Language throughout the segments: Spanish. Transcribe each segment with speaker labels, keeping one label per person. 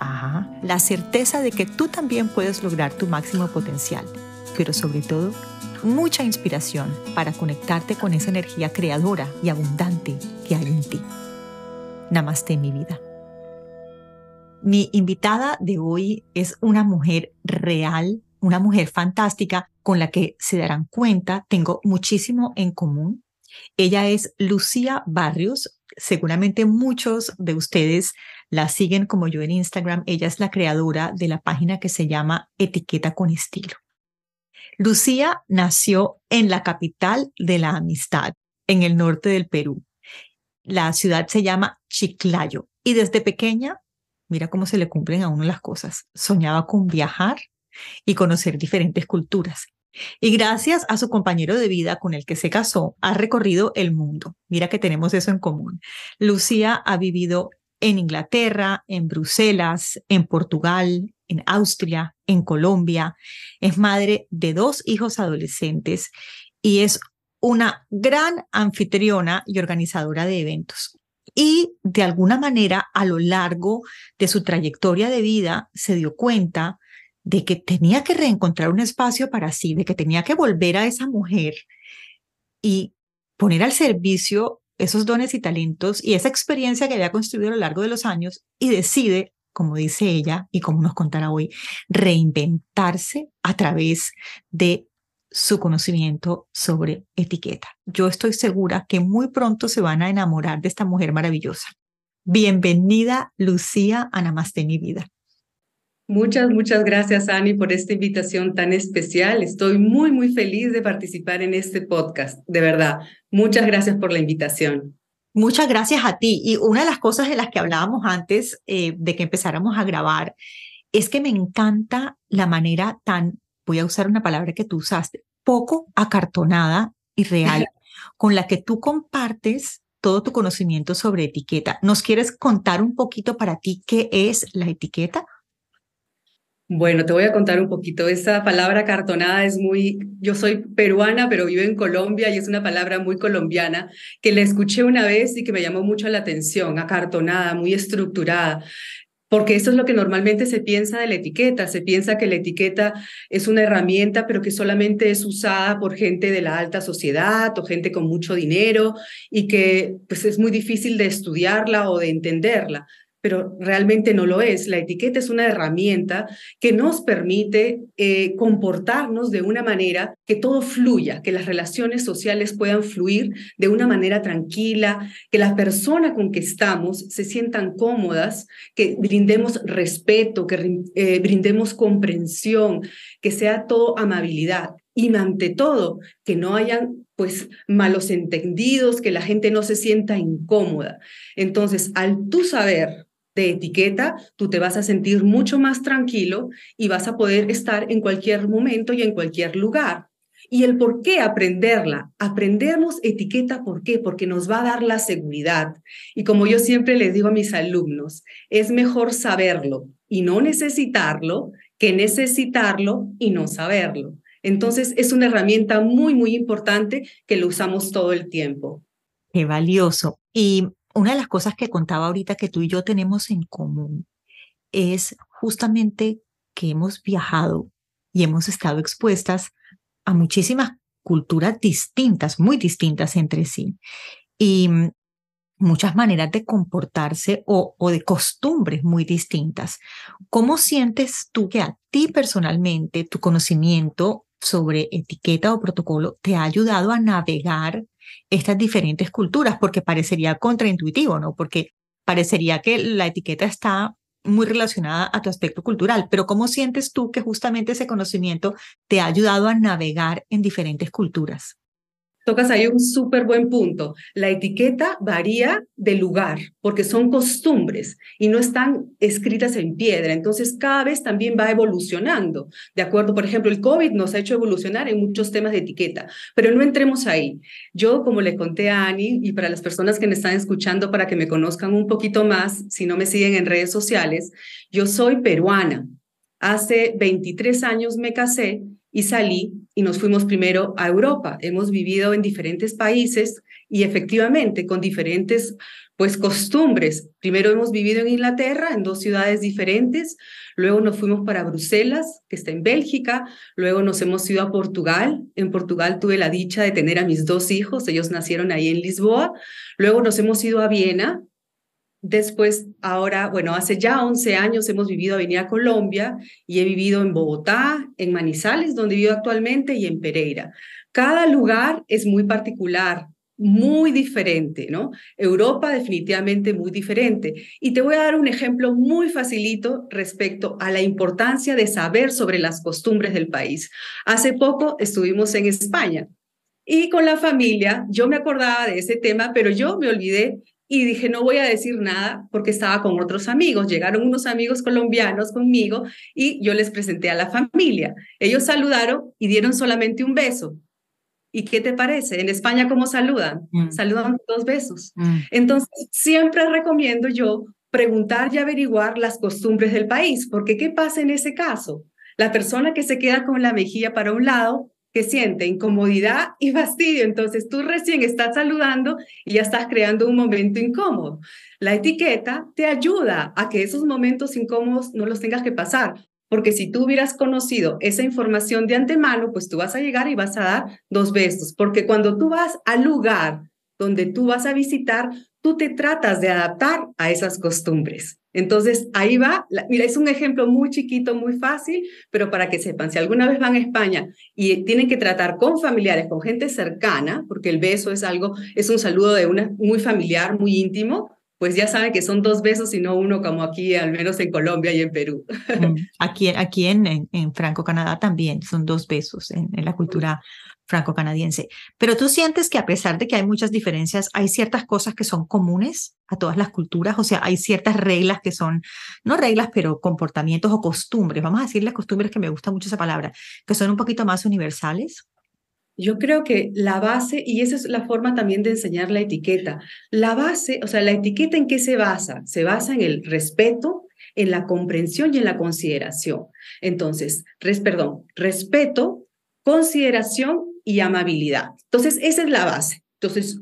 Speaker 1: Ajá, la certeza de que tú también puedes lograr tu máximo potencial, pero sobre todo, mucha inspiración para conectarte con esa energía creadora y abundante que hay en ti. Namaste mi vida. Mi invitada de hoy es una mujer real, una mujer fantástica con la que se darán cuenta, tengo muchísimo en común. Ella es Lucía Barrios. Seguramente muchos de ustedes la siguen como yo en Instagram. Ella es la creadora de la página que se llama Etiqueta con Estilo. Lucía nació en la capital de la amistad, en el norte del Perú. La ciudad se llama Chiclayo y desde pequeña, mira cómo se le cumplen a uno las cosas, soñaba con viajar y conocer diferentes culturas. Y gracias a su compañero de vida con el que se casó, ha recorrido el mundo. Mira que tenemos eso en común. Lucía ha vivido en Inglaterra, en Bruselas, en Portugal, en Austria, en Colombia. Es madre de dos hijos adolescentes y es una gran anfitriona y organizadora de eventos. Y de alguna manera, a lo largo de su trayectoria de vida, se dio cuenta de que tenía que reencontrar un espacio para sí, de que tenía que volver a esa mujer y poner al servicio esos dones y talentos y esa experiencia que había construido a lo largo de los años y decide, como dice ella y como nos contará hoy, reinventarse a través de su conocimiento sobre etiqueta. Yo estoy segura que muy pronto se van a enamorar de esta mujer maravillosa. Bienvenida, Lucía, a Namaste mi vida.
Speaker 2: Muchas, muchas gracias, Ani, por esta invitación tan especial. Estoy muy, muy feliz de participar en este podcast, de verdad. Muchas gracias por la invitación.
Speaker 1: Muchas gracias a ti. Y una de las cosas de las que hablábamos antes eh, de que empezáramos a grabar es que me encanta la manera tan, voy a usar una palabra que tú usaste, poco acartonada y real, con la que tú compartes todo tu conocimiento sobre etiqueta. ¿Nos quieres contar un poquito para ti qué es la etiqueta?
Speaker 2: Bueno, te voy a contar un poquito. Esa palabra cartonada es muy, yo soy peruana, pero vivo en Colombia y es una palabra muy colombiana que la escuché una vez y que me llamó mucho la atención, acartonada, muy estructurada. Porque eso es lo que normalmente se piensa de la etiqueta. Se piensa que la etiqueta es una herramienta, pero que solamente es usada por gente de la alta sociedad o gente con mucho dinero y que pues, es muy difícil de estudiarla o de entenderla pero realmente no lo es. La etiqueta es una herramienta que nos permite eh, comportarnos de una manera que todo fluya, que las relaciones sociales puedan fluir de una manera tranquila, que las personas con que estamos se sientan cómodas, que brindemos respeto, que eh, brindemos comprensión, que sea todo amabilidad y ante todo que no hayan pues malos entendidos, que la gente no se sienta incómoda. Entonces, al tú saber de etiqueta, tú te vas a sentir mucho más tranquilo y vas a poder estar en cualquier momento y en cualquier lugar. ¿Y el por qué aprenderla? Aprendernos etiqueta, ¿por qué? Porque nos va a dar la seguridad. Y como yo siempre les digo a mis alumnos, es mejor saberlo y no necesitarlo que necesitarlo y no saberlo. Entonces, es una herramienta muy, muy importante que lo usamos todo el tiempo.
Speaker 1: Qué valioso. Y una de las cosas que contaba ahorita que tú y yo tenemos en común es justamente que hemos viajado y hemos estado expuestas a muchísimas culturas distintas, muy distintas entre sí, y muchas maneras de comportarse o, de costumbres muy distintas. ¿Cómo sientes tú que a ti personalmente tu conocimiento sobre etiqueta o protocolo te ha ayudado a navegar estas diferentes culturas, porque parecería contraintuitivo, ¿no? Porque parecería que la etiqueta está muy relacionada a tu aspecto cultural, pero ¿cómo sientes tú que justamente ese conocimiento te ha ayudado a navegar en diferentes culturas?
Speaker 2: Tocas ahí un súper buen punto. La etiqueta varía de lugar porque son costumbres y no están escritas en piedra. Entonces, cada vez también va evolucionando. De acuerdo, por ejemplo, el COVID nos ha hecho evolucionar en muchos temas de etiqueta, pero no entremos ahí. Yo, como le conté a Ani, y para las personas que me están escuchando, para que me conozcan un poquito más, si no me siguen en redes sociales, yo soy peruana. Hace 23 años me casé y salí y nos fuimos primero a Europa. Hemos vivido en diferentes países y efectivamente con diferentes pues costumbres. Primero hemos vivido en Inglaterra, en dos ciudades diferentes, luego nos fuimos para Bruselas, que está en Bélgica, luego nos hemos ido a Portugal. En Portugal tuve la dicha de tener a mis dos hijos, ellos nacieron ahí en Lisboa, luego nos hemos ido a Viena, Después, ahora, bueno, hace ya 11 años hemos vivido a venir a Colombia y he vivido en Bogotá, en Manizales, donde vivo actualmente, y en Pereira. Cada lugar es muy particular, muy diferente, ¿no? Europa definitivamente muy diferente. Y te voy a dar un ejemplo muy facilito respecto a la importancia de saber sobre las costumbres del país. Hace poco estuvimos en España y con la familia, yo me acordaba de ese tema, pero yo me olvidé y dije, no voy a decir nada porque estaba con otros amigos. Llegaron unos amigos colombianos conmigo y yo les presenté a la familia. Ellos saludaron y dieron solamente un beso. ¿Y qué te parece? En España, ¿cómo saludan? Mm. Saludan dos besos. Mm. Entonces, siempre recomiendo yo preguntar y averiguar las costumbres del país, porque ¿qué pasa en ese caso? La persona que se queda con la mejilla para un lado que siente incomodidad y fastidio. Entonces tú recién estás saludando y ya estás creando un momento incómodo. La etiqueta te ayuda a que esos momentos incómodos no los tengas que pasar, porque si tú hubieras conocido esa información de antemano, pues tú vas a llegar y vas a dar dos besos, porque cuando tú vas al lugar donde tú vas a visitar, tú te tratas de adaptar a esas costumbres. Entonces, ahí va, mira, es un ejemplo muy chiquito, muy fácil, pero para que sepan, si alguna vez van a España y tienen que tratar con familiares, con gente cercana, porque el beso es algo, es un saludo de una muy familiar, muy íntimo, pues ya saben que son dos besos y no uno como aquí, al menos en Colombia y en Perú.
Speaker 1: Mm, aquí, aquí en, en, Franco Canadá también son dos besos en, en la cultura franco-canadiense. Pero tú sientes que a pesar de que hay muchas diferencias, hay ciertas cosas que son comunes a todas las culturas, o sea, hay ciertas reglas que son, no reglas, pero comportamientos o costumbres, vamos a decir las costumbres que me gusta mucho esa palabra, que son un poquito más universales.
Speaker 2: Yo creo que la base, y esa es la forma también de enseñar la etiqueta, la base, o sea, la etiqueta en qué se basa? Se basa en el respeto, en la comprensión y en la consideración. Entonces, res, perdón, respeto, consideración y amabilidad. Entonces, esa es la base. Entonces,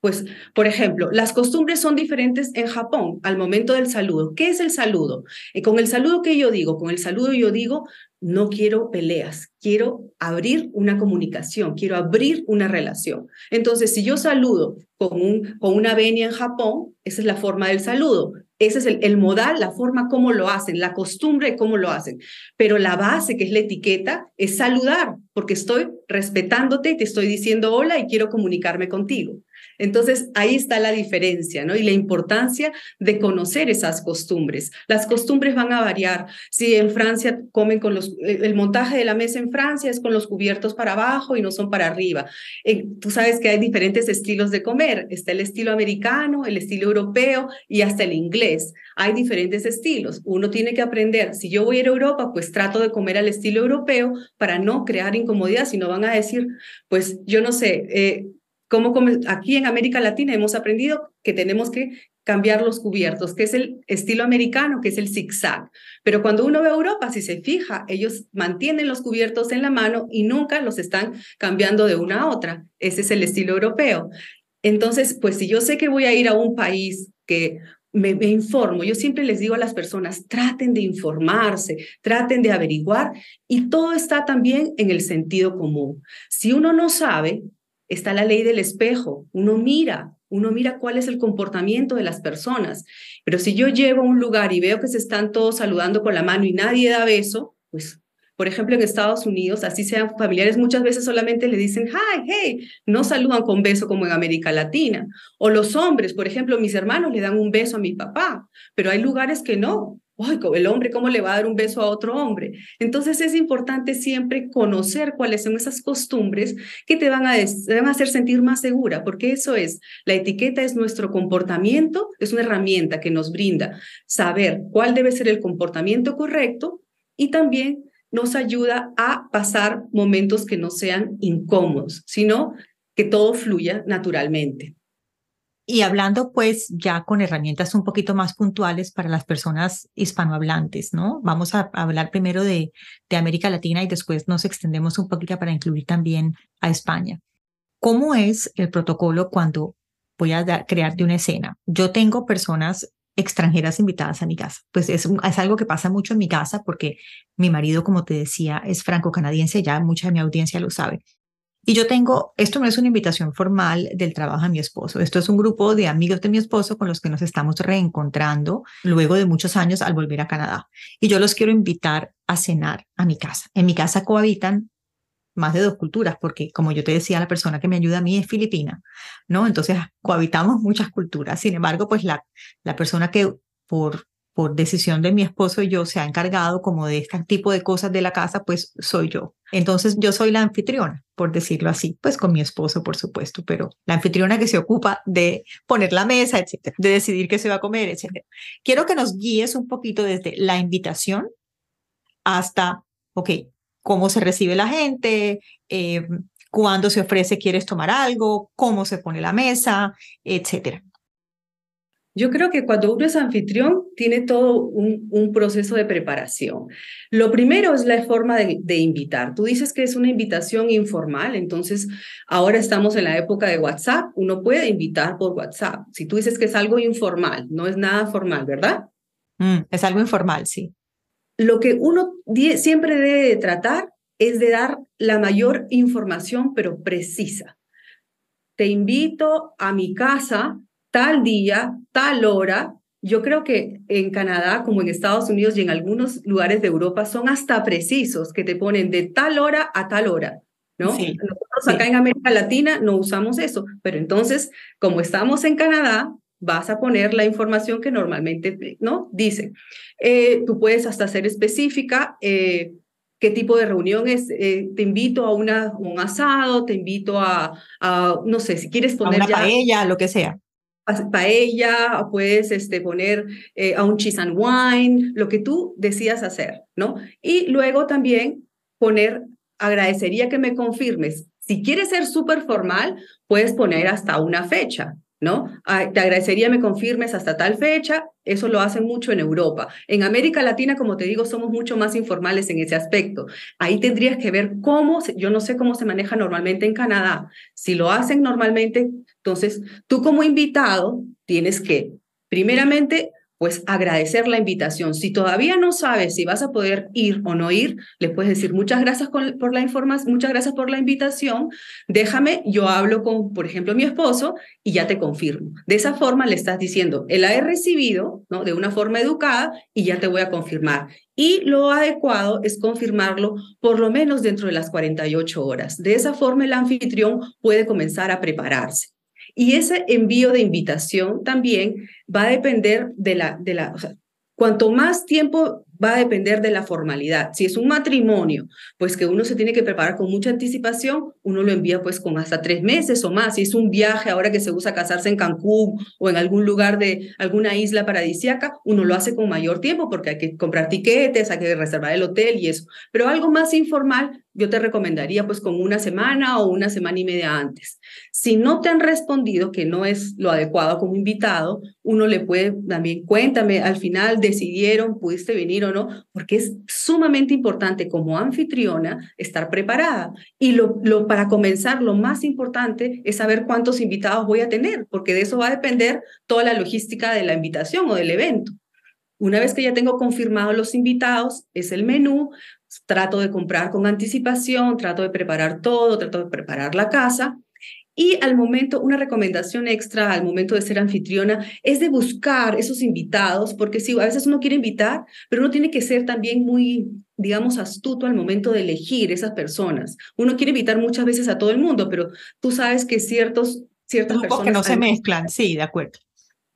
Speaker 2: pues, por ejemplo, las costumbres son diferentes en Japón al momento del saludo. ¿Qué es el saludo? Eh, con el saludo que yo digo, con el saludo yo digo, no quiero peleas, quiero abrir una comunicación, quiero abrir una relación. Entonces, si yo saludo con, un, con una venia en Japón, esa es la forma del saludo. Ese es el, el, modal, la forma como lo hacen, la costumbre cómo lo hacen. Pero la base, que es la etiqueta, es saludar, porque estoy respetándote te estoy diciendo hola y quiero comunicarme contigo. Entonces, ahí está la diferencia, ¿no? Y la importancia de conocer esas costumbres. Las costumbres van a variar. Si en Francia comen con los, el montaje de la mesa en Francia es con los cubiertos para abajo y no son para arriba. Eh, tú sabes que hay diferentes estilos de comer. Está el estilo americano, el estilo europeo y hasta el inglés. Hay diferentes estilos. Uno tiene que aprender. Si yo voy a ir a Europa, pues trato de comer al estilo europeo para no crear incomodidad, si no van a decir, pues yo no sé, eh, como aquí en América Latina hemos aprendido que tenemos que cambiar los cubiertos, que es el estilo americano, que es el zigzag. Pero cuando uno ve a Europa, si se fija, ellos mantienen los cubiertos en la mano y nunca los están cambiando de una a otra. Ese es el estilo europeo. Entonces, pues si yo sé que voy a ir a un país que me, informo. Yo siempre les digo a las personas, traten de informarse, traten de averiguar y todo está también en el sentido común. Si uno no sabe, está la ley del espejo. Uno mira, uno mira cuál es el comportamiento de las personas. Pero si yo llego a un lugar y veo que se están todos saludando con la mano y nadie da beso, pues, por ejemplo, en Estados Unidos, así sean familiares, muchas veces solamente le dicen, hi, hey, no saludan con beso como en América Latina. O los hombres, por ejemplo, mis hermanos le dan un beso a mi papá, pero hay lugares que no. Ay, el hombre, ¿cómo le va a dar un beso a otro hombre? Entonces es importante siempre conocer cuáles son esas costumbres que te van, a, te van a hacer sentir más segura, porque eso es, la etiqueta es nuestro comportamiento, es una herramienta que nos brinda saber cuál debe ser el comportamiento correcto y también nos ayuda a pasar momentos que no sean incómodos, sino que todo fluya naturalmente.
Speaker 1: Y hablando pues ya con herramientas un poquito más puntuales para las personas hispanohablantes, ¿no? Vamos a hablar primero de, de América Latina y después nos extendemos un poquito para incluir también a España. ¿Cómo es el protocolo cuando voy a crearte una escena? Yo tengo personas extranjeras invitadas a mi casa. Pues es, es, algo que pasa mucho en mi casa porque mi marido, como te decía, es franco-canadiense, ya mucha de mi audiencia lo sabe. Y yo tengo, esto no es una invitación formal del trabajo de mi esposo, esto es un grupo de amigos de mi esposo con los que nos estamos reencontrando luego de muchos años al volver a Canadá. Y yo los quiero invitar a cenar a mi casa. En mi casa cohabitan más de dos culturas, porque como yo te decía, la persona que me ayuda a mí es filipina, ¿no? Entonces cohabitamos muchas culturas. Sin embargo, pues la, la persona que por por decisión de mi esposo y yo se ha encargado como de este tipo de cosas de la casa, pues soy yo. Entonces yo soy la anfitriona, por decirlo así, pues con mi esposo, por supuesto, pero la anfitriona que se ocupa de poner la mesa, etcétera, de decidir qué se va a comer, etcétera. Quiero que nos guíes un poquito desde la invitación hasta, ok, cómo se recibe la gente, eh, cuándo se ofrece, quieres tomar algo, cómo se pone la mesa, etcétera.
Speaker 2: Yo creo que cuando uno es anfitrión, tiene todo un, proceso de preparación. Lo primero es la forma de, de, invitar. Tú dices que es una invitación informal, entonces ahora estamos en la época de WhatsApp, uno puede invitar por WhatsApp. Si tú dices que es algo informal, no es nada formal, ¿verdad?
Speaker 1: Mm, es algo informal, sí.
Speaker 2: Lo que uno siempre debe tratar es de dar la mayor información, pero precisa. Te invito a mi casa tal día, tal hora. Yo creo que en Canadá, como en Estados Unidos y en algunos lugares de Europa, son hasta precisos que te ponen de tal hora a tal hora. ¿no? Nosotros acá en América Latina no usamos eso, pero entonces, como estamos en Canadá, vas a poner la información que normalmente no dice. Eh, tú puedes hasta ser específica. Eh, qué tipo de reunión es, eh, te invito a una, un asado, te invito a, a, no sé, si quieres poner
Speaker 1: a una paella, lo que sea
Speaker 2: paella, puedes este, poner eh, a un cheese and wine, lo que tú decidas hacer, ¿no? Y luego también poner, agradecería que me confirmes. Si quieres ser súper formal, puedes poner hasta una fecha, ¿no? te agradecería me confirmes hasta tal fecha, eso lo hacen mucho en Europa. En América Latina, como te digo, somos mucho más informales en ese aspecto. Ahí tendrías que ver cómo, yo no sé cómo se maneja normalmente en Canadá. Si lo hacen normalmente, entonces tú como invitado tienes que, primeramente, pues agradecer la invitación. Si todavía no sabes si vas a poder ir o no ir, le puedes decir muchas gracias por la información, muchas gracias por la invitación. Déjame, yo hablo con, por ejemplo, mi esposo y ya te confirmo. De esa forma le estás diciendo, él la he recibido, ¿no? De una forma educada y ya te voy a confirmar. Y lo adecuado es confirmarlo por lo menos dentro de las 48 horas. De esa forma el anfitrión puede comenzar a prepararse. Y ese envío de invitación también va a depender de la, de la, cuanto más tiempo va a depender de la formalidad. Si es un matrimonio, pues que uno se tiene que preparar con mucha anticipación, uno lo envía pues con hasta tres meses o más. Si es un viaje ahora que se usa casarse en Cancún o en algún lugar de alguna isla paradisíaca, uno lo hace con mayor tiempo porque hay que comprar tiquetes, hay que reservar el hotel y eso. Pero algo más informal, yo te recomendaría pues con una semana o una semana y media antes. Si no te han respondido que no es lo adecuado como invitado, uno le puede también, cuéntame, al final decidieron, pudiste venir o no, porque es sumamente importante como anfitriona estar preparada. Y lo, para comenzar, lo más importante es saber cuántos invitados voy a tener, porque de eso va a depender toda la logística de la invitación o del evento. Una vez que ya tengo confirmados los invitados, es el menú, trato de comprar con anticipación, trato de preparar todo, trato de preparar la casa. Y al momento, una recomendación extra al momento de ser anfitriona es de buscar esos invitados, porque sí, a veces uno quiere invitar, pero uno tiene que ser también muy, digamos, astuto al momento de elegir esas personas. Uno quiere invitar muchas veces a todo el mundo, pero tú sabes que ciertos, ciertas personas...
Speaker 1: que no se mezclan, sí, de acuerdo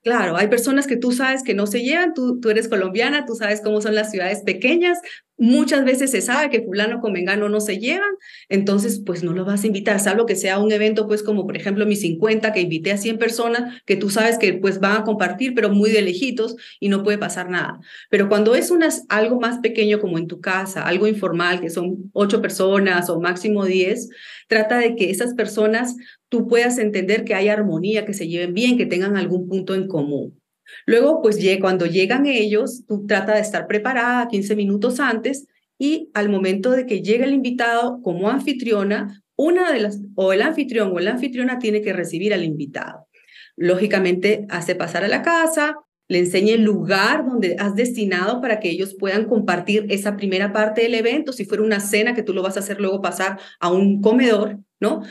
Speaker 2: Claro, hay personas que tú sabes que no se llevan, tú, tú eres colombiana, tú sabes cómo son las ciudades pequeñas, muchas veces se sabe que fulano con mengano no se llevan, entonces pues no lo vas a invitar, salvo que sea un evento pues como por ejemplo mi 50 que invité a 100 personas que tú sabes que pues van a compartir pero muy de lejitos y no puede pasar nada. Pero cuando es unas, algo más pequeño como en tu casa, algo informal que son 8 personas o máximo 10, trata de que esas personas tú puedas entender que hay armonía, que se lleven bien, que tengan algún punto en común. Luego, pues cuando llegan ellos, tú trata de estar preparada 15 minutos antes y al momento de que llegue el invitado como anfitriona, una de las, o el anfitrión o la anfitriona tiene que recibir al invitado. Lógicamente, hace pasar a la casa, le enseña el lugar donde has destinado para que ellos puedan compartir esa primera parte del evento, si fuera una cena que tú lo vas a hacer luego pasar a un comedor, ¿no?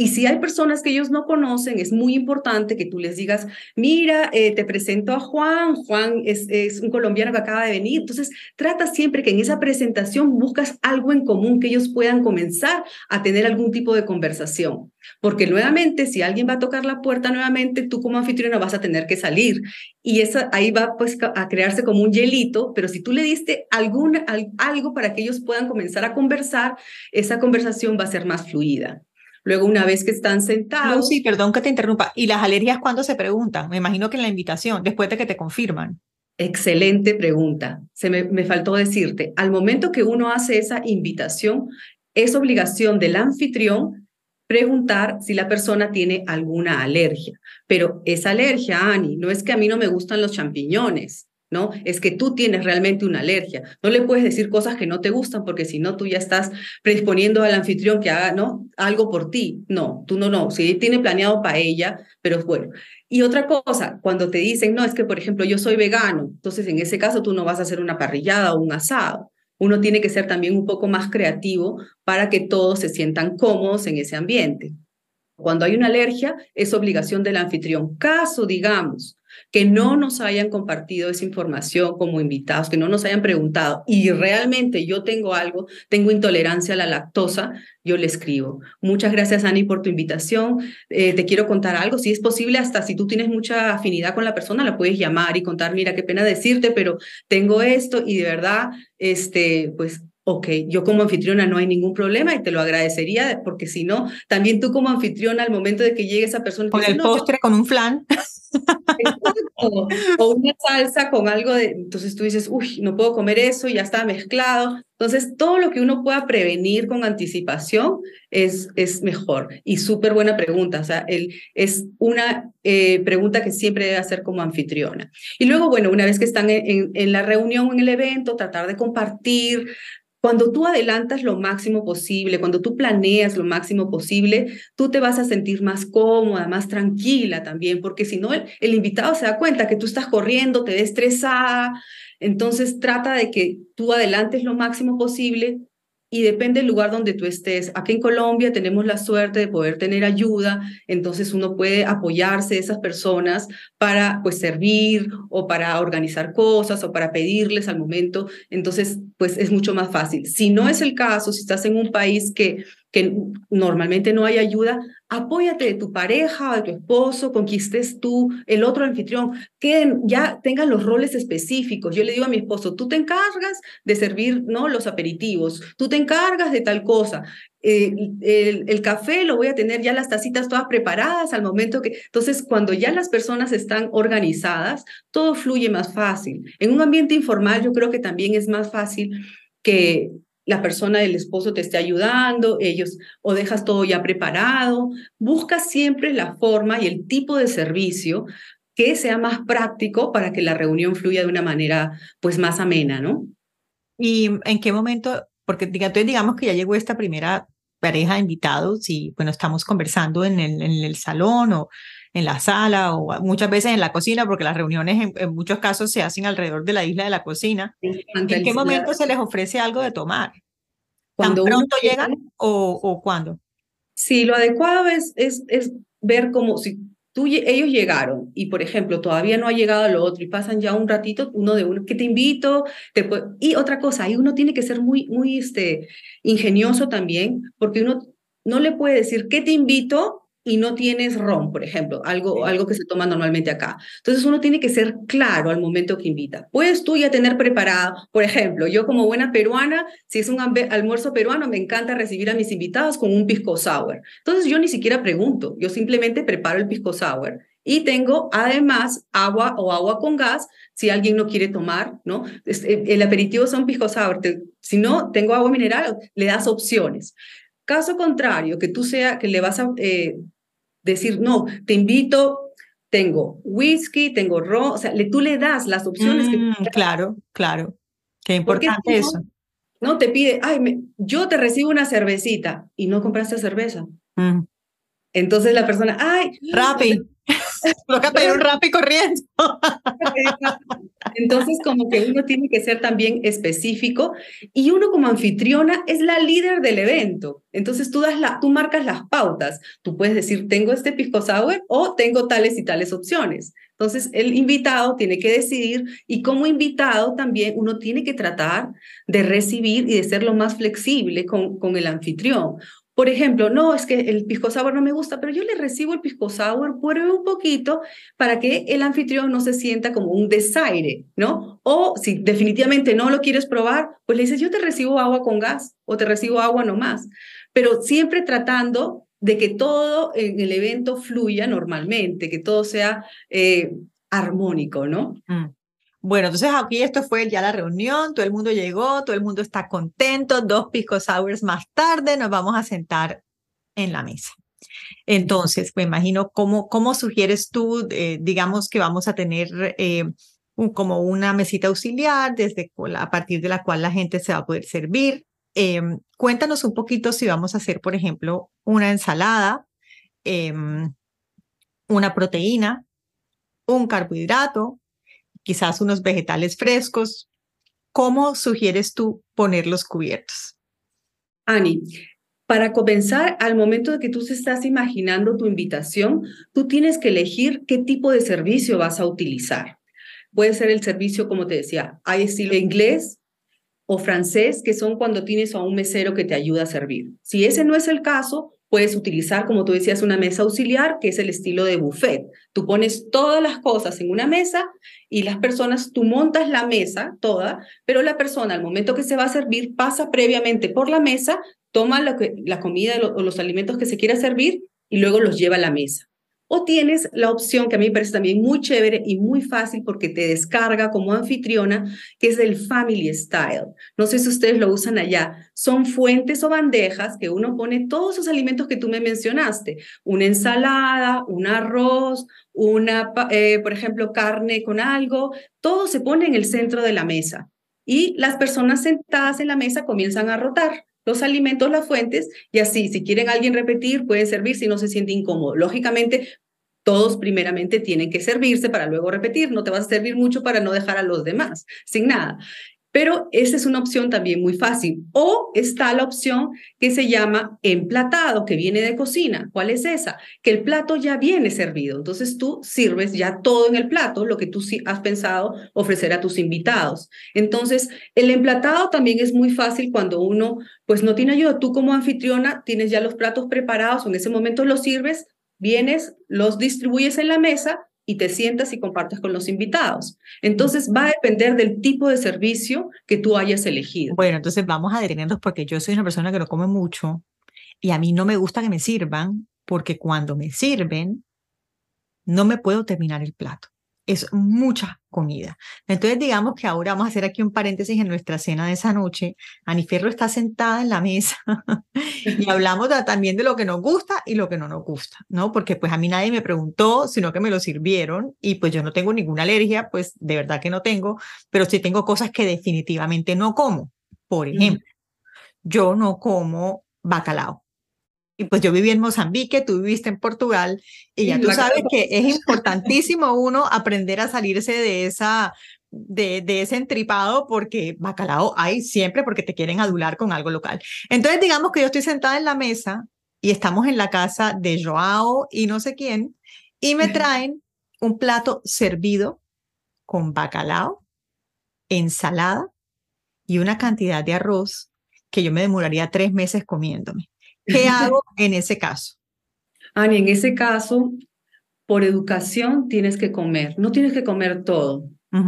Speaker 2: Y si hay personas que ellos no conocen, es muy importante que tú les digas, mira, eh, te presento a Juan, Juan es, un colombiano que acaba de venir. Entonces, trata siempre que en esa presentación buscas algo en común que ellos puedan comenzar a tener algún tipo de conversación. Porque nuevamente, si alguien va a tocar la puerta nuevamente, tú como anfitriona vas a tener que salir. Y esa, ahí va pues a crearse como un hielito, pero si tú le diste algún, algo para que ellos puedan comenzar a conversar, esa conversación va a ser más fluida. Luego, una vez que están sentados.
Speaker 1: sí, perdón que te interrumpa. ¿Y las alergias cuándo se preguntan? Me imagino que en la invitación, después de que te confirman.
Speaker 2: Excelente pregunta. Se me, me faltó decirte, al momento que uno hace esa invitación, es obligación del anfitrión preguntar si la persona tiene alguna alergia. Pero esa alergia, Ani, no es que a mí no me gustan los champiñones. ¿No? Es que tú tienes realmente una alergia. No le puedes decir cosas que no te gustan porque si no tú ya estás predisponiendo al anfitrión que haga. Algo por ti. No, tú no, no. Si tiene planeado para ella, pero bueno. Y otra cosa, cuando te dicen, no, es que por ejemplo yo soy vegano, entonces en ese caso tú no vas a hacer una parrillada o un asado. Uno tiene que ser también un poco más creativo para que todos se sientan cómodos en ese ambiente. Cuando hay una alergia, es obligación del anfitrión. Caso, digamos, que no nos hayan compartido esa información como invitados, que no nos hayan preguntado y realmente yo tengo algo, tengo intolerancia a la lactosa, yo le escribo. Muchas gracias, Ani, por tu invitación. Eh, te quiero contar algo. Si es posible, hasta si tú tienes mucha afinidad con la persona, la puedes llamar y contar, mira, qué pena decirte, pero tengo esto y de verdad, este, pues ok, yo como anfitriona no hay ningún problema y te lo agradecería, porque si no, también tú como anfitriona al momento de que llegue esa persona...
Speaker 1: Con el postre, con un flan
Speaker 2: o una salsa con algo de, entonces tú dices, uy, no puedo comer eso, ya está mezclado. Entonces, todo lo que uno pueda prevenir con anticipación es, es mejor. Y súper buena pregunta, o sea, el, es una eh, pregunta que siempre debe hacer como anfitriona. Y luego, bueno, una vez que están en, en la reunión en el evento, tratar de compartir cuando tú adelantas lo máximo posible, cuando tú planeas lo máximo posible, tú te vas a sentir más cómoda, más tranquila también, porque si no, el, invitado se da cuenta que tú estás corriendo, te ves estresada. Entonces trata de que tú adelantes lo máximo posible y depende del lugar donde tú estés. Aquí en Colombia tenemos la suerte de poder tener ayuda, entonces uno puede apoyarse de esas personas para pues servir o para organizar cosas o para pedirles al momento, entonces pues es mucho más fácil. Si no es el caso, si estás en un país que que normalmente no hay ayuda, apóyate de tu pareja, de tu esposo, conquistes tú, el otro anfitrión, que ya tengan los roles específicos. Yo le digo a mi esposo, tú te encargas de servir ¿no? los aperitivos, tú te encargas de tal cosa. el, el, café lo voy a tener ya las tacitas todas preparadas al momento que... Entonces, cuando ya las personas están organizadas, todo fluye más fácil. En un ambiente informal yo creo que también es más fácil que la persona del esposo te esté ayudando, ellos, o dejas todo ya preparado. Busca siempre la forma y el tipo de servicio que sea más práctico para que la reunión fluya de una manera pues más amena, ¿no?
Speaker 1: ¿Y en qué momento? Porque digamos que ya llegó esta primera pareja de invitados y bueno, estamos conversando en el, en el salón o en la sala o muchas veces en la cocina, porque las reuniones en, muchos casos se hacen alrededor de la isla de la cocina. ¿En qué momento se les ofrece algo de tomar? ¿Cuando pronto llegan o, o cuándo?
Speaker 2: Sí, lo adecuado es, es, es ver cómo, si tú, ellos llegaron y, por ejemplo, todavía no ha llegado lo otro y pasan ya un ratito, uno de uno, que te invito, te y otra cosa, ahí uno tiene que ser muy, muy este, ingenioso también, porque uno no le puede decir que te invito y no tienes ron, por ejemplo, algo, algo que se toma normalmente acá. Entonces uno tiene que ser claro al momento que invita. Puedes tú ya tener preparado, por ejemplo, yo como buena peruana, si es un almuerzo peruano, me encanta recibir a mis invitados con un pisco sour. Entonces yo ni siquiera pregunto, yo simplemente preparo el pisco sour. Y tengo además agua o agua con gas si alguien no quiere tomar, ¿no? Eh, el aperitivo son pisco sour. Si no, tengo agua mineral, le das opciones. Caso contrario, que tú sea, que le vas a eh, decir, no, te invito, tengo whisky, tengo ron, o sea, le, tú le das las opciones. que
Speaker 1: mm, claro, claro. Qué importante eso.
Speaker 2: No te pide, ay, yo te recibo una cervecita y no compraste cerveza. Mm. Entonces la persona, ay,
Speaker 1: rápido. Que pedir un rap corriendo.
Speaker 2: Entonces, como que uno tiene que ser también específico y uno como anfitriona es la líder del evento. Entonces, tú, das la, tú marcas las pautas. Tú puedes decir, tengo este pisco sour o tengo tales y tales opciones. Entonces, el invitado tiene que decidir y como invitado también uno tiene que tratar de recibir y de ser lo más flexible con, con el anfitrión. Por ejemplo, no, es que el pisco sour no me gusta, pero yo le recibo el pisco sour, pruebe un poquito para que el anfitrión no se sienta como un desaire, ¿no? O si definitivamente no lo quieres probar, pues le dices, yo te recibo agua con gas o te recibo agua nomás, pero siempre tratando de que todo en el evento fluya normalmente, que todo sea eh, armónico, ¿no? Mm.
Speaker 1: Bueno, entonces aquí esto fue ya la reunión, todo el mundo llegó, todo el mundo está contento, dos pisco sours más tarde nos vamos a sentar en la mesa. Entonces, me imagino cómo, cómo sugieres tú, eh, digamos que vamos a tener eh, como una mesita auxiliar desde a partir de la cual la gente se va a poder servir. Em, cuéntanos un poquito si vamos a hacer, por ejemplo, una ensalada, em, una proteína, un carbohidrato, quizás unos vegetales frescos. ¿Cómo sugieres tú poner los cubiertos?
Speaker 2: Ani, para comenzar, al momento de que tú te estás imaginando tu invitación, tú tienes que elegir qué tipo de servicio vas a utilizar. Puede ser el servicio, como te decía, hay estilo inglés o francés, que son cuando tienes a un mesero que te ayuda a servir. Si ese no es el caso, Puedes utilizar, como tú decías, una mesa auxiliar, que es el estilo de buffet. Tú pones todas las cosas en una mesa y las personas, tú montas la mesa toda, pero la persona al momento que se va a servir pasa previamente por la mesa, toma la comida o los alimentos que se quiera servir y luego los lleva a la mesa. O tienes la opción que a mí me parece también muy chévere y muy fácil porque te descarga como anfitriona, que es el Family Style. No sé si ustedes lo usan allá. Son fuentes o bandejas que uno pone todos esos alimentos que tú me mencionaste. Una ensalada, un arroz, una, eh, por ejemplo, carne con algo. Todo se pone en el centro de la mesa. Y las personas sentadas en la mesa comienzan a rotar los alimentos, las fuentes, y así, si quieren alguien repetir, pueden servir si no se siente incómodo. Lógicamente, todos primeramente tienen que servirse para luego repetir, no te vas a servir mucho para no dejar a los demás sin nada. Pero esa es una opción también muy fácil. O está la opción que se llama emplatado, que viene de cocina. ¿Cuál es esa? Que el plato ya viene servido. Entonces tú sirves ya todo en el plato, lo que tú has pensado ofrecer a tus invitados. Entonces, el emplatado también es muy fácil cuando uno pues no tiene ayuda. Tú como anfitriona tienes ya los platos preparados, en ese momento los sirves, vienes, los distribuyes en la mesa y te sientas y compartes con los invitados. Entonces va a depender del tipo de servicio que tú hayas elegido.
Speaker 1: Bueno, entonces vamos a detenernos porque yo soy una persona que no come mucho y a mí no me gusta que me sirvan porque cuando me sirven no me puedo terminar el plato es mucha comida. Entonces, digamos que ahora vamos a hacer aquí un paréntesis en nuestra cena de esa noche. Aniferro está sentada en la mesa y hablamos también de lo que nos gusta y lo que no nos gusta, ¿no? Porque pues a mí nadie me preguntó, sino que me lo sirvieron y pues yo no tengo ninguna alergia, pues de verdad que no tengo, pero sí tengo cosas que definitivamente no como. Por ejemplo, yo no como bacalao y pues yo viví en Mozambique, tú viviste en Portugal, y ya tú sabes que es importantísimo uno aprender a salirse de esa de, de, ese entripado porque bacalao hay siempre porque te quieren adular con algo local. Entonces digamos que yo estoy sentada en la mesa y estamos en la casa de Joao y no sé quién y me traen un plato servido con bacalao, ensalada y una cantidad de arroz que yo me demoraría tres meses comiéndome. ¿Qué hago en ese caso?
Speaker 2: Ani, en ese caso, por educación tienes que comer. No tienes que comer todo,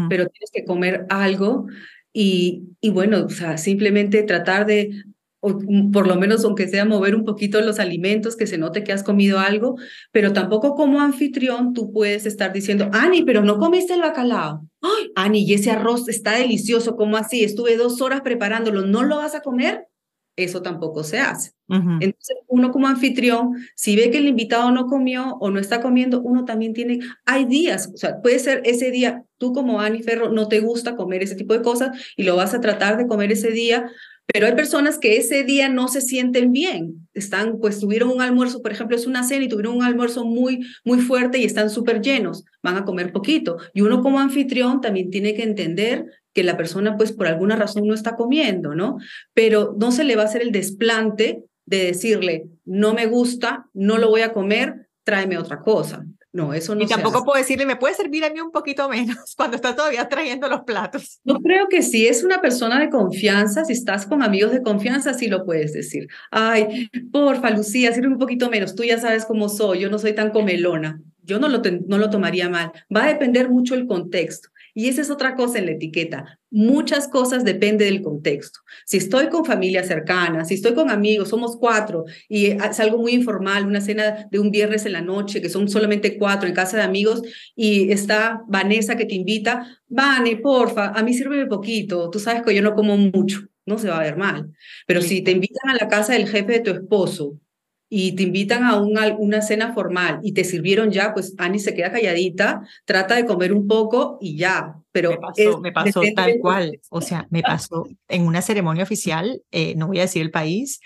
Speaker 2: pero tienes que comer algo y, y bueno, o sea, simplemente tratar de o por lo menos aunque sea mover un poquito los alimentos, que se note que has comido algo, pero tampoco como anfitrión tú puedes estar diciendo, Ani, pero no comiste el bacalao. Ay, Ani, y ese arroz está delicioso, ¿cómo así? Estuve dos horas preparándolo, ¿no lo vas a comer? Eso tampoco se hace. Entonces, uno como anfitrión, si ve que el invitado no comió o no está comiendo, uno también tiene, hay días, o sea, puede ser ese día, tú como Ani Ferro no te gusta comer ese tipo de cosas y lo vas a tratar de comer ese día, pero hay personas que ese día no se sienten bien. Están, pues tuvieron un almuerzo, por ejemplo, es una cena y tuvieron un almuerzo muy, muy fuerte y están súper llenos. Van a comer poquito. Y uno como anfitrión también tiene que entender que la persona, pues por alguna razón no está comiendo, ¿no? Pero no se le va a hacer el desplante de decirle, no me gusta, no lo voy a comer, tráeme otra cosa. No, eso no.
Speaker 1: Y tampoco puedo decirle, ¿me puede servir a mí un poquito menos cuando está todavía trayendo los platos?
Speaker 2: Yo creo que si es una persona de confianza, si estás con amigos de confianza, sí lo puedes decir. Ay, porfa, Lucía, sirve un poquito menos. Tú ya sabes cómo soy, yo no soy tan comelona. Yo no lo, no lo tomaría mal. Va a depender mucho el contexto. Y esa es otra cosa en la etiqueta. Muchas cosas depende del contexto. Si estoy con familia cercana, si estoy con amigos, somos cuatro y es algo muy informal, una cena de un viernes en la noche, que son solamente cuatro en casa de amigos y está Vanessa que te invita, Vane, porfa, a mí sirve poquito, tú sabes que yo no como mucho, no se va a ver mal. Pero si te invitan a la casa del jefe de tu esposo y te invitan a una cena formal y te sirvieron ya, pues Ani se queda calladita, trata de comer un poco y ya. Pero
Speaker 1: me pasó, me pasó tal cual, o sea, me pasó en una ceremonia oficial, eh, no voy a decir el país,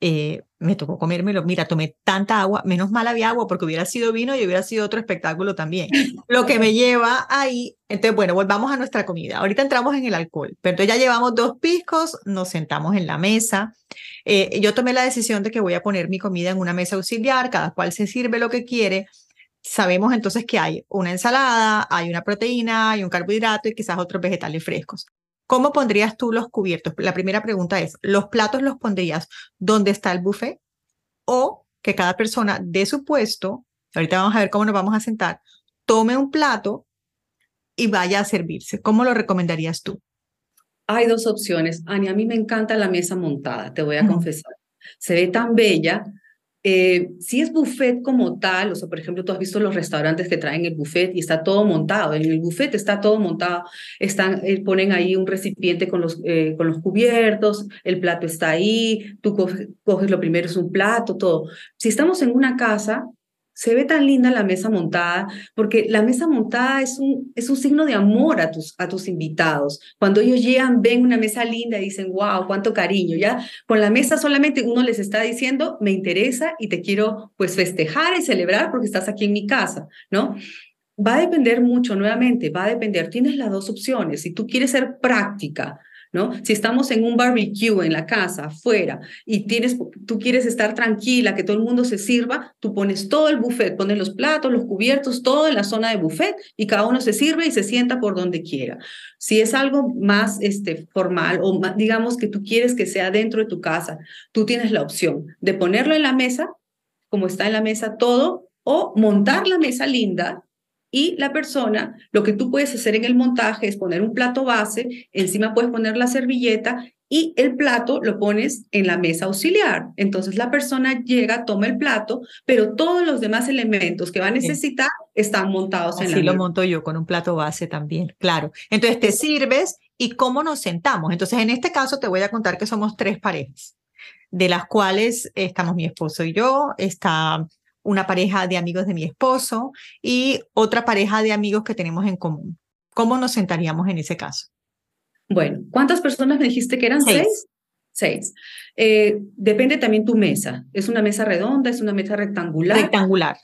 Speaker 1: eh, me tocó comérmelo. Mira, tomé tanta agua, menos mal había agua porque hubiera sido vino y hubiera sido otro espectáculo también. Lo que me lleva ahí, entonces, bueno, volvamos a nuestra comida. Ahorita entramos en el alcohol, pero entonces ya llevamos dos piscos, nos sentamos en la mesa. Eh, yo tomé la decisión de que voy a poner mi comida en una mesa auxiliar, cada cual se sirve lo que quiere. Sabemos entonces que hay una ensalada, hay una proteína, hay un carbohidrato y quizás otros vegetales frescos. ¿Cómo pondrías tú los cubiertos? La primera pregunta es, ¿los platos los pondrías donde está el buffet? O que cada persona de su puesto, ahorita vamos a ver cómo nos vamos a sentar, tome un plato y vaya a servirse. ¿Cómo lo recomendarías tú?
Speaker 2: Hay dos opciones. Ani, a mí me encanta la mesa montada, te voy a confesar. Se ve tan bella eh, si es buffet como tal, o sea, por ejemplo, tú has visto los restaurantes que traen el buffet y está todo montado. En el buffet está todo montado. Están, eh, ponen ahí un recipiente con los, eh, con los cubiertos, el plato está ahí, tú coges lo primero, es un plato, todo. Si estamos en una casa, se ve tan linda la mesa montada, porque la mesa montada es un, es un signo de amor a tus, a tus invitados. Cuando ellos llegan, ven una mesa linda y dicen, wow, cuánto cariño. Ya con la mesa solamente uno les está diciendo, me interesa y te quiero pues festejar y celebrar porque estás aquí en mi casa, ¿no? Va a depender mucho, nuevamente, va a depender. Tienes las dos opciones. Si tú quieres ser práctica, si estamos en un barbecue en la casa, afuera, y tienes, tú quieres estar tranquila, que todo el mundo se sirva, tú pones todo el buffet, pones los platos, los cubiertos, todo en la zona de buffet y cada uno se sirve y se sienta por donde quiera. Si es algo más este, formal o digamos que tú quieres que sea dentro de tu casa, tú tienes la opción de ponerlo en la mesa, como está en la mesa todo, o montar la mesa linda y la persona, lo que tú puedes hacer en el montaje es poner un plato base, encima puedes poner la servilleta y el plato lo pones en la mesa auxiliar. Entonces la persona llega, toma el plato, pero todos los demás elementos que va a necesitar están montados en la
Speaker 1: mesa. Así lo monto yo con un plato base también, claro. Entonces te sirves y cómo nos sentamos. Entonces en este caso te voy a contar que somos tres parejas, de las cuales estamos mi esposo y yo, está una pareja de amigos de mi esposo y otra pareja de amigos que tenemos en común. ¿Cómo nos sentaríamos en ese caso?
Speaker 2: Bueno, ¿cuántas personas me dijiste que eran? Seis. Seis. Eh, depende también tu mesa. ¿Es una mesa redonda? ¿Es una mesa rectangular?
Speaker 1: Rectangular.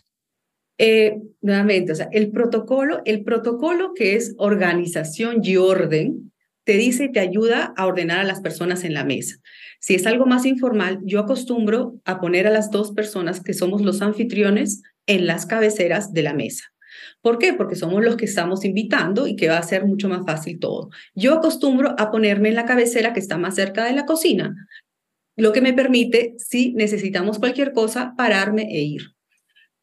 Speaker 2: Eh, nuevamente, o sea, el protocolo, el protocolo que es organización y orden, te dice y te ayuda a ordenar a las personas en la mesa. Si es algo más informal, yo acostumbro a poner a las dos personas que somos los anfitriones en las cabeceras de la mesa. ¿Por qué? Porque somos los que estamos invitando y que va a ser mucho más fácil todo. Yo acostumbro a ponerme en la cabecera que está más cerca de la cocina, lo que me permite, si necesitamos cualquier cosa, pararme e ir.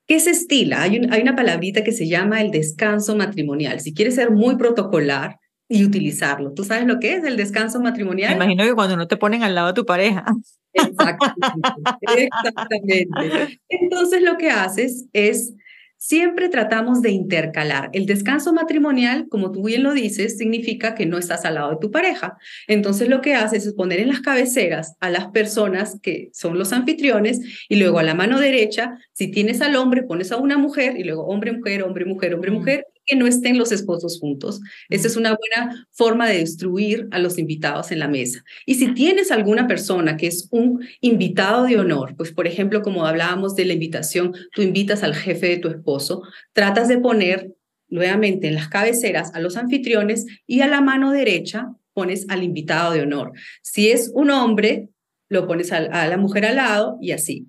Speaker 2: ¿Qué se estila? Hay, hay una palabrita que se llama el descanso matrimonial. Si quieres ser muy protocolar, y utilizarlo. ¿Tú sabes lo que es el descanso matrimonial?
Speaker 1: Me imagino que cuando no te ponen al lado de tu pareja.
Speaker 2: Exactamente. Exactamente. Entonces lo que haces es Siempre tratamos de intercalar. El descanso matrimonial, como tú bien lo dices, significa que no estás al lado de tu pareja. Entonces lo que haces es poner en las cabeceras a las personas que son los anfitriones y luego a la mano derecha, si tienes al hombre, pones a una mujer y luego hombre, mujer, hombre, mujer, hombre, mujer que no estén los esposos juntos. Esa es una buena forma de destruir a los invitados en la mesa. Y si tienes alguna persona que es un invitado de honor, pues por ejemplo, como hablábamos de la invitación, tú invitas al jefe de tu esposo, tratas de poner nuevamente en las cabeceras a los anfitriones y a la mano derecha pones al invitado de honor. Si es un hombre, lo pones a, la mujer al lado y así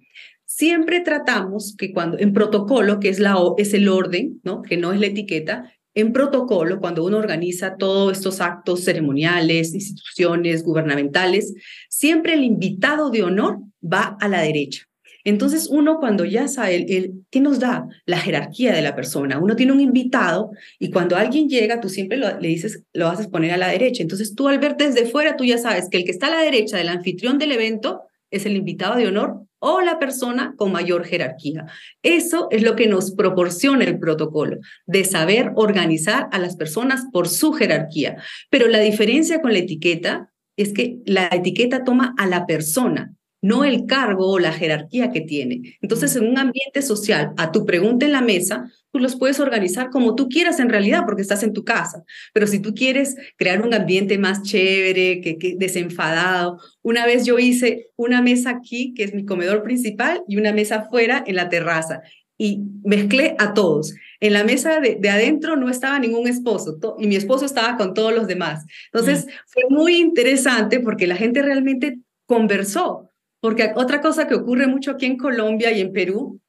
Speaker 2: siempre tratamos que cuando en protocolo, que es, la, es el orden, ¿no? que no es la etiqueta, en protocolo, cuando uno organiza todos estos actos ceremoniales, instituciones gubernamentales, siempre el invitado de honor va a la derecha. Entonces uno cuando ya sabe, el, ¿qué nos da? La jerarquía de la persona. Uno tiene un invitado y cuando alguien llega, tú siempre le dices, lo a poner a la derecha. Entonces tú al ver desde fuera, tú ya sabes que el que está a la derecha del anfitrión del evento es el invitado de honor o la persona con mayor jerarquía. Eso es lo que nos proporciona el protocolo, de saber organizar a las personas por su jerarquía. Pero la diferencia con la etiqueta es que la etiqueta toma a la persona, no el cargo o la jerarquía que tiene. Entonces, en un ambiente social, a tu pregunta en la mesa, tú los puedes organizar como tú quieras en realidad, porque estás en tu casa. Pero si tú quieres crear un ambiente más chévere, que, desenfadado, una vez yo hice una mesa aquí, que es mi comedor principal, y una mesa afuera en la terraza. Y mezclé a todos. En la mesa de, adentro no estaba ningún esposo y mi esposo estaba con todos los demás. Entonces mm. fue muy interesante porque la gente realmente conversó porque otra cosa que ocurre mucho aquí en Colombia y en Perú,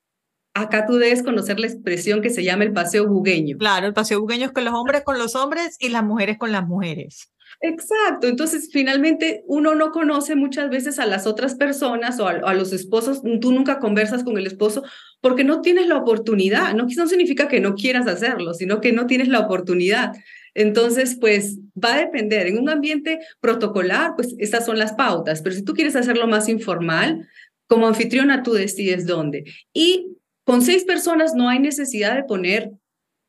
Speaker 2: acá tú debes conocer la expresión que se llama el paseo bugueño.
Speaker 1: Claro, el paseo bugueño es con los hombres con los hombres y las mujeres con las mujeres.
Speaker 2: Exacto, entonces finalmente uno no conoce muchas veces a las otras personas o a, los esposos, tú nunca conversas con el esposo porque no tienes la oportunidad, no, no significa que no quieras hacerlo, sino que no tienes la oportunidad. Entonces, pues va a depender. En un ambiente protocolar, pues estas son las pautas, pero si tú quieres hacerlo más informal, como anfitriona tú decides dónde. Y con seis personas no hay necesidad de poner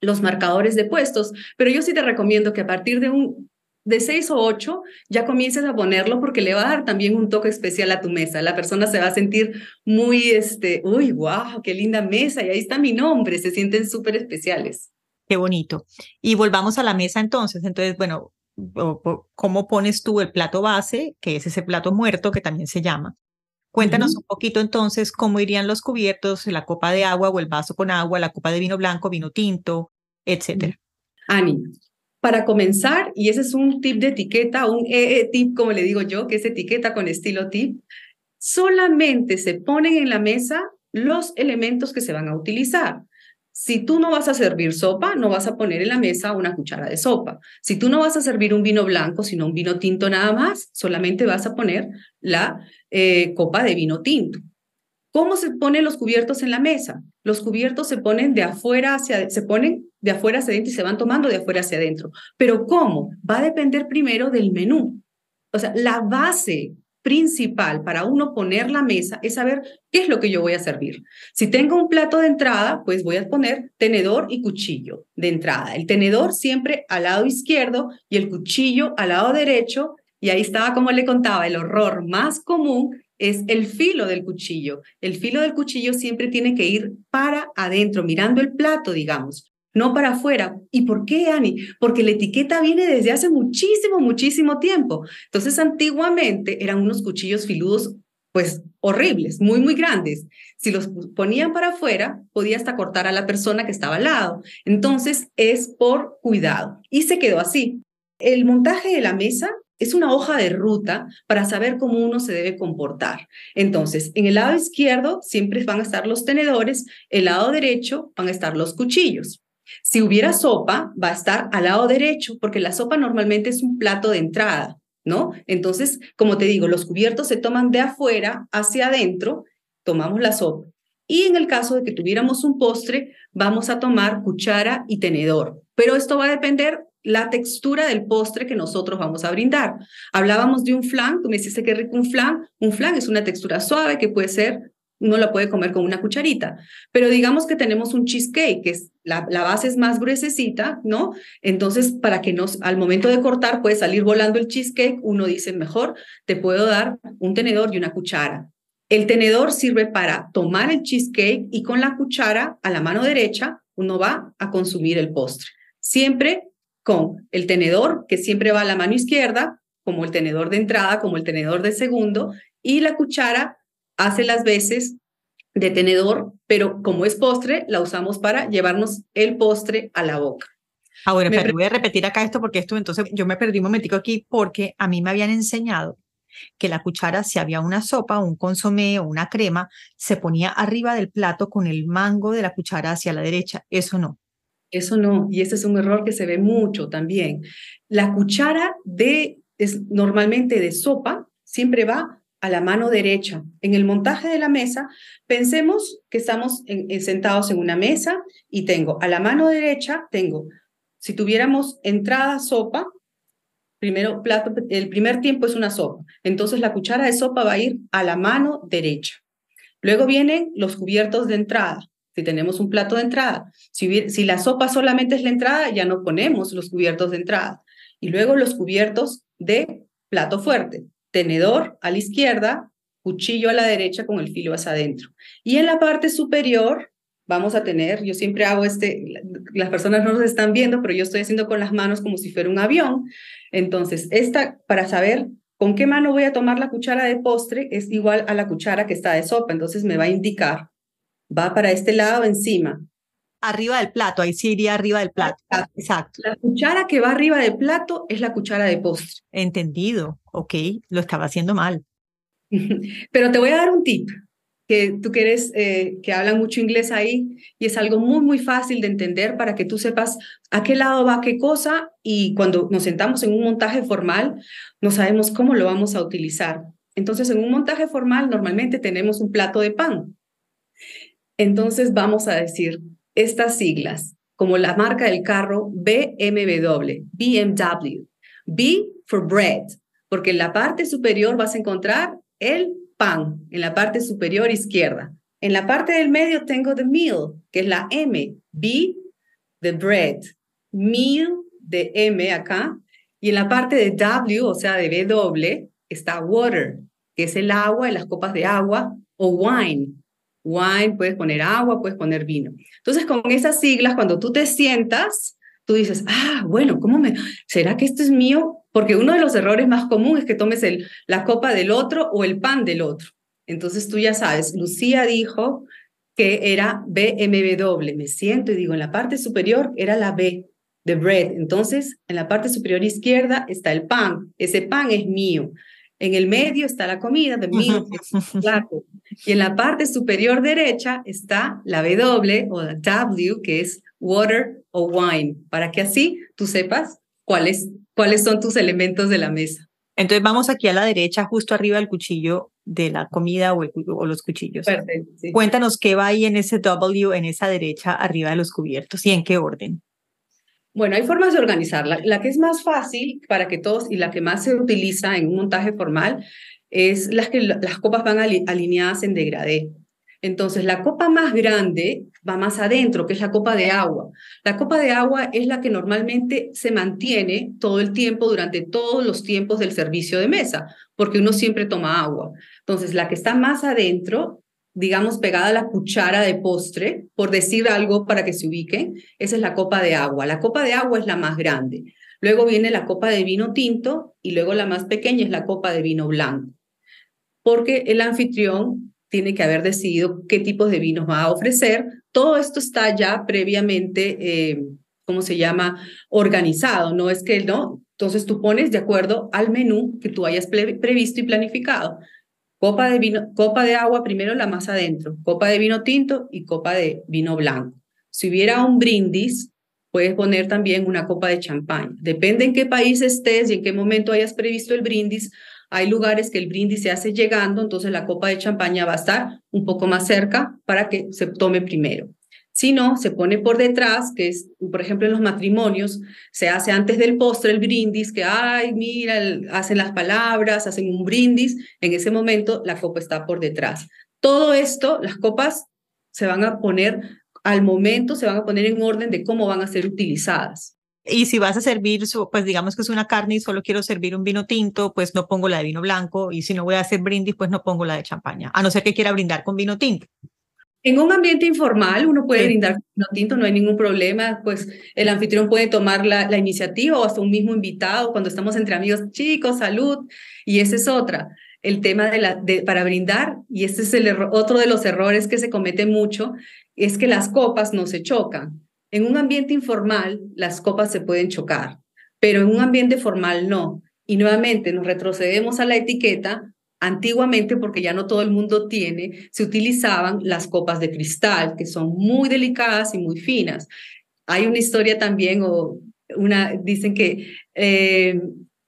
Speaker 2: los marcadores de puestos, pero yo sí te recomiendo que a partir de un de seis o ocho ya comiences a ponerlo porque le va a dar también un toque especial a tu mesa. La persona se va a sentir muy, este, uy, wow, qué linda mesa y ahí está mi nombre, se sienten súper especiales.
Speaker 1: Qué bonito. Y volvamos a la mesa entonces. Entonces, bueno, ¿cómo pones tú el plato base, que es ese plato muerto que también se llama? Cuéntanos un poquito entonces cómo irían los cubiertos, la copa de agua o el vaso con agua, la copa de vino blanco, vino tinto, etcétera.
Speaker 2: Ani, para comenzar, y ese es un tip de etiqueta, un EE tip, como le digo yo, que es etiqueta con estilo tip, solamente se ponen en la mesa los elementos que se van a utilizar. Si tú no vas a servir sopa, no vas a poner en la mesa una cuchara de sopa. Si tú no vas a servir un vino blanco, sino un vino tinto nada más, solamente vas a poner la eh, copa de vino tinto. ¿Cómo se ponen los cubiertos en la mesa? Los cubiertos se ponen de afuera hacia se ponen de afuera hacia adentro y se van tomando de afuera hacia adentro. Pero ¿cómo? Va a depender primero del menú. O sea, la base principal para uno poner la mesa es saber qué es lo que yo voy a servir. Si tengo un plato de entrada, pues voy a poner tenedor y cuchillo de entrada. El tenedor siempre al lado izquierdo y el cuchillo al lado derecho. Y ahí estaba como le contaba, el horror más común es el filo del cuchillo. El filo del cuchillo siempre tiene que ir para adentro, mirando el plato, digamos no para afuera. ¿Y por qué, Ani? Porque la etiqueta viene desde hace muchísimo, muchísimo tiempo. Entonces, antiguamente eran unos cuchillos filudos, pues horribles, muy, muy grandes. Si los ponían para afuera, podía hasta cortar a la persona que estaba al lado. Entonces, es por cuidado. Y se quedó así. El montaje de la mesa es una hoja de ruta para saber cómo uno se debe comportar. Entonces, en el lado izquierdo siempre van a estar los tenedores, el lado derecho van a estar los cuchillos. Si hubiera sopa, va a estar al lado derecho, porque la sopa normalmente es un plato de entrada, ¿no? Entonces, como te digo, los cubiertos se toman de afuera hacia adentro, tomamos la sopa. Y en el caso de que tuviéramos un postre, vamos a tomar cuchara y tenedor. Pero esto va a depender la textura del postre que nosotros vamos a brindar. Hablábamos de un flan, tú me dijiste que rico un flan. Un flan es una textura suave que puede ser, uno la puede comer con una cucharita. Pero digamos que tenemos un cheesecake, que es la, la base es más gruesecita, ¿no? Entonces, para que nos, al momento de cortar puede salir volando el cheesecake, uno dice, mejor te puedo dar un tenedor y una cuchara. El tenedor sirve para tomar el cheesecake y con la cuchara a la mano derecha uno va a consumir el postre. Siempre con el tenedor, que siempre va a la mano izquierda, como el tenedor de entrada, como el tenedor de segundo, y la cuchara hace las veces de tenedor, pero como es postre, la usamos para llevarnos el postre a la boca.
Speaker 1: Ah, bueno, pero voy a repetir acá esto porque esto, entonces yo me perdí un momentico aquí porque a mí me habían enseñado que la cuchara, si había una sopa, un consomé o una crema, se ponía arriba del plato con el mango de la cuchara hacia la derecha. Eso no.
Speaker 2: Eso no, y ese es un error que se ve mucho también. La cuchara de, es normalmente de sopa, siempre va a la mano derecha. En el montaje de la mesa, pensemos que estamos sentados en una mesa y tengo a la mano derecha, tengo, si tuviéramos entrada sopa, primero plato, el primer tiempo es una sopa. Entonces la cuchara de sopa va a ir a la mano derecha. Luego vienen los cubiertos de entrada si tenemos un plato de entrada. Si, si la sopa solamente es la entrada, ya no ponemos los cubiertos de entrada. Y luego los cubiertos de plato fuerte. Tenedor a la izquierda, cuchillo a la derecha con el filo hacia adentro. Y en la parte superior vamos a tener, yo siempre hago este, las personas no nos están viendo, pero yo estoy haciendo con las manos como si fuera un avión. Entonces, esta, para saber con qué mano voy a tomar la cuchara de postre, es igual a la cuchara que está de sopa. Entonces, me va a indicar va para este lado encima.
Speaker 1: Arriba del plato, ahí sí iría arriba del plato.
Speaker 2: Exacto. La cuchara que va arriba del plato es la cuchara de postre.
Speaker 1: Entendido, ok, lo estaba haciendo mal.
Speaker 2: Pero te voy a dar un tip, que tú que eres, eh, que hablan mucho inglés ahí, y es algo muy, muy fácil de entender para que tú sepas a qué lado va qué cosa, y cuando nos sentamos en un montaje formal, no sabemos cómo lo vamos a utilizar. Entonces, en un montaje formal normalmente tenemos un plato de pan entonces vamos a decir estas siglas, como la marca del carro BMW, BMW. B for bread, porque en la parte superior vas a encontrar el pan, en la parte superior izquierda. En la parte del medio tengo the meal, que es la M. B, the bread. Meal de M acá. Y en la parte de W, o sea, de W, está water, que es el agua, las copas de agua, o wine, wine, puedes poner agua, puedes poner vino. Entonces, con esas siglas, cuando tú te sientas, tú dices, ah, bueno, ¿cómo me, será que esto es mío? Porque uno de los errores más comunes es que tomes la copa del otro o el pan del otro. Entonces tú ya sabes, Lucía dijo que era BMW. Me siento y digo, en la parte superior era la B de bread. Entonces, en la parte superior izquierda está el pan. Ese pan es mío. En el medio está la comida, de mío, plato. Y en la parte superior derecha está la W o la W, que es water o wine, para que así tú sepas cuáles, cuáles son tus elementos de la mesa.
Speaker 1: Entonces vamos aquí a la derecha, justo arriba del cuchillo de la comida o, o los cuchillos. Perfecto, Cuéntanos qué va ahí en ese W, en esa derecha, arriba de los cubiertos y en qué orden.
Speaker 2: Bueno, hay formas de organizarla. La que es más fácil para que todos y la que más se utiliza en un montaje formal es las que las copas van alineadas en degradé. Entonces, la copa más grande va más adentro, que es la copa de agua. La copa de agua es la que normalmente se mantiene todo el tiempo durante todos los tiempos del servicio de mesa, porque uno siempre toma agua. Entonces, la que está más adentro, digamos, pegada a la cuchara de postre, por decir algo para que se ubiquen, esa es la copa de agua. La copa de agua es la más grande. Luego viene la copa de vino tinto y luego la más pequeña es la copa de vino blanco porque el anfitrión tiene que haber decidido qué tipos de vinos va a ofrecer. Todo esto está ya previamente, eh, ¿cómo se llama?, organizado. No es que no. Entonces tú pones de acuerdo al menú que tú hayas previsto y planificado. Copa de, vino, copa de agua primero la más adentro, copa de vino tinto y copa de vino blanco. Si hubiera un brindis, puedes poner también una copa de champán. Depende en qué país estés y en qué momento hayas previsto el brindis, Hay lugares que el brindis se hace llegando, entonces la copa de champaña va a estar un poco más cerca para que se tome primero. Si no, se pone por detrás, que es, por ejemplo, en los matrimonios, se hace antes del postre el brindis, que, ay, mira, hacen las palabras, hacen un brindis, en ese momento la copa está por detrás. Todo esto, las copas se van a poner al momento, se van a poner en orden de cómo van a ser utilizadas.
Speaker 1: Y si vas a servir, pues digamos que es una carne y solo quiero servir un vino tinto, pues no pongo la de vino blanco. Y si no voy a hacer brindis, pues no pongo la de champaña, a no ser que quiera brindar con vino tinto.
Speaker 2: En un ambiente informal uno puede brindar vino tinto, no hay ningún problema, pues el anfitrión puede tomar la, la, iniciativa o hasta un mismo invitado cuando estamos entre amigos, chicos, salud, y esa es otra, el tema de la, de, para brindar, y este es el otro de los errores que se comete mucho, es que las copas no se chocan. En un ambiente informal las copas se pueden chocar, pero en un ambiente formal no. Y nuevamente nos retrocedemos a la etiqueta Antiguamente, porque ya no todo el mundo tiene, se utilizaban las copas de cristal, que son muy delicadas y muy finas. Hay una historia también, o una, dicen que eh,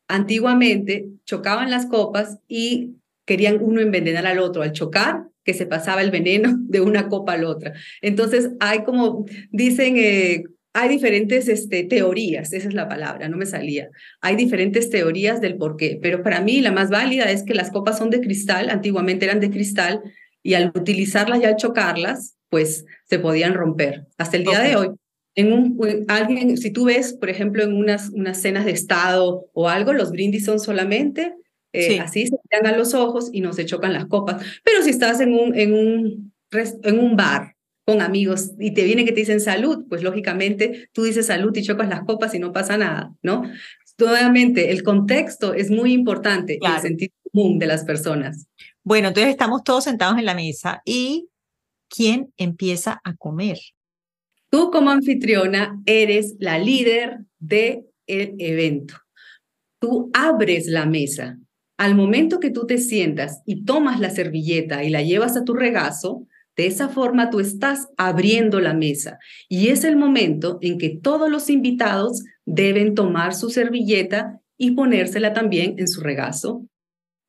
Speaker 2: antiguamente chocaban las copas y querían uno envenenar al otro. Al chocar, que se pasaba el veneno de una copa a la otra. Entonces, hay como, dicen, eh, hay diferentes este, teorías, esa es la palabra, no me salía. Hay diferentes teorías del por qué, pero para mí la más válida es que las copas son de cristal, antiguamente eran de cristal, y al utilizarlas y al chocarlas, pues se podían romper. Hasta el día de hoy, en un, alguien, si tú ves, por ejemplo, en unas, unas cenas de estado o algo, los brindis son solamente eh, así, se miran a los ojos y no se chocan las copas. Pero si estás en un, en un, en un bar, con amigos y te vienen que te dicen salud, pues lógicamente tú dices salud y chocas las copas y no pasa nada, ¿no? Nuevamente, el contexto es muy importante, el sentido común de las personas.
Speaker 1: Bueno, entonces estamos todos sentados en la mesa y ¿quién empieza a comer?
Speaker 2: Tú como anfitriona eres la líder del el evento. Tú abres la mesa. Al momento que tú te sientas y tomas la servilleta y la llevas a tu regazo, de esa forma tú estás abriendo la mesa y es el momento en que todos los invitados deben tomar su servilleta y ponérsela también en su regazo.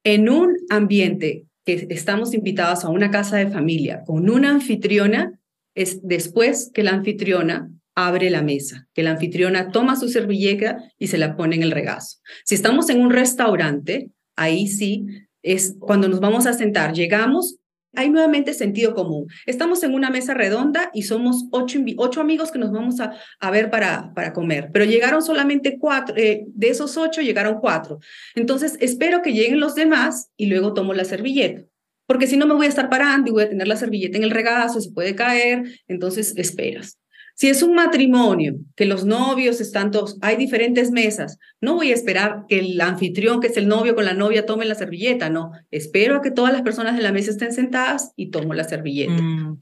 Speaker 2: En un ambiente que estamos invitados a una casa de familia con una anfitriona, es después que la anfitriona abre la mesa, que la anfitriona toma su servilleta y se la pone en el regazo. Si estamos en un restaurante, ahí sí es cuando nos vamos a sentar, llegamos hay nuevamente sentido común. Estamos en una mesa redonda y somos ocho, amigos que nos vamos a, ver para, para comer, pero llegaron solamente cuatro, eh, de esos ocho llegaron cuatro. Entonces, espero que lleguen los demás y luego tomo la servilleta, porque si no me voy a estar parando y voy a tener la servilleta en el regazo, se puede caer, entonces esperas. Si es un matrimonio, que los novios están todos, hay diferentes mesas, no voy a esperar que el anfitrión, que es el novio con la novia, tome la servilleta, no. Espero a que todas las personas de la mesa estén sentadas y tomo la servilleta. Mm.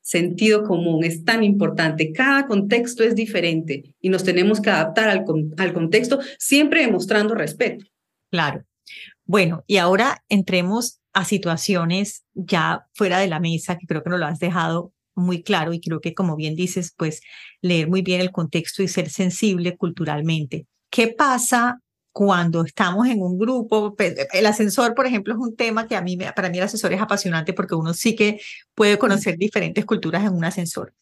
Speaker 2: Sentido común es tan importante. Cada contexto es diferente y nos tenemos que adaptar al, al contexto, siempre demostrando respeto.
Speaker 1: Claro. Bueno, y ahora entremos a situaciones ya fuera de la mesa, que creo que nos lo has dejado muy claro y creo que como bien dices, pues leer muy bien el contexto y ser sensible culturalmente. ¿Qué pasa cuando estamos en un grupo? Pues, el ascensor, por ejemplo, es un tema que a mí, para mí el ascensor es apasionante porque uno sí que puede conocer diferentes culturas en un ascensor.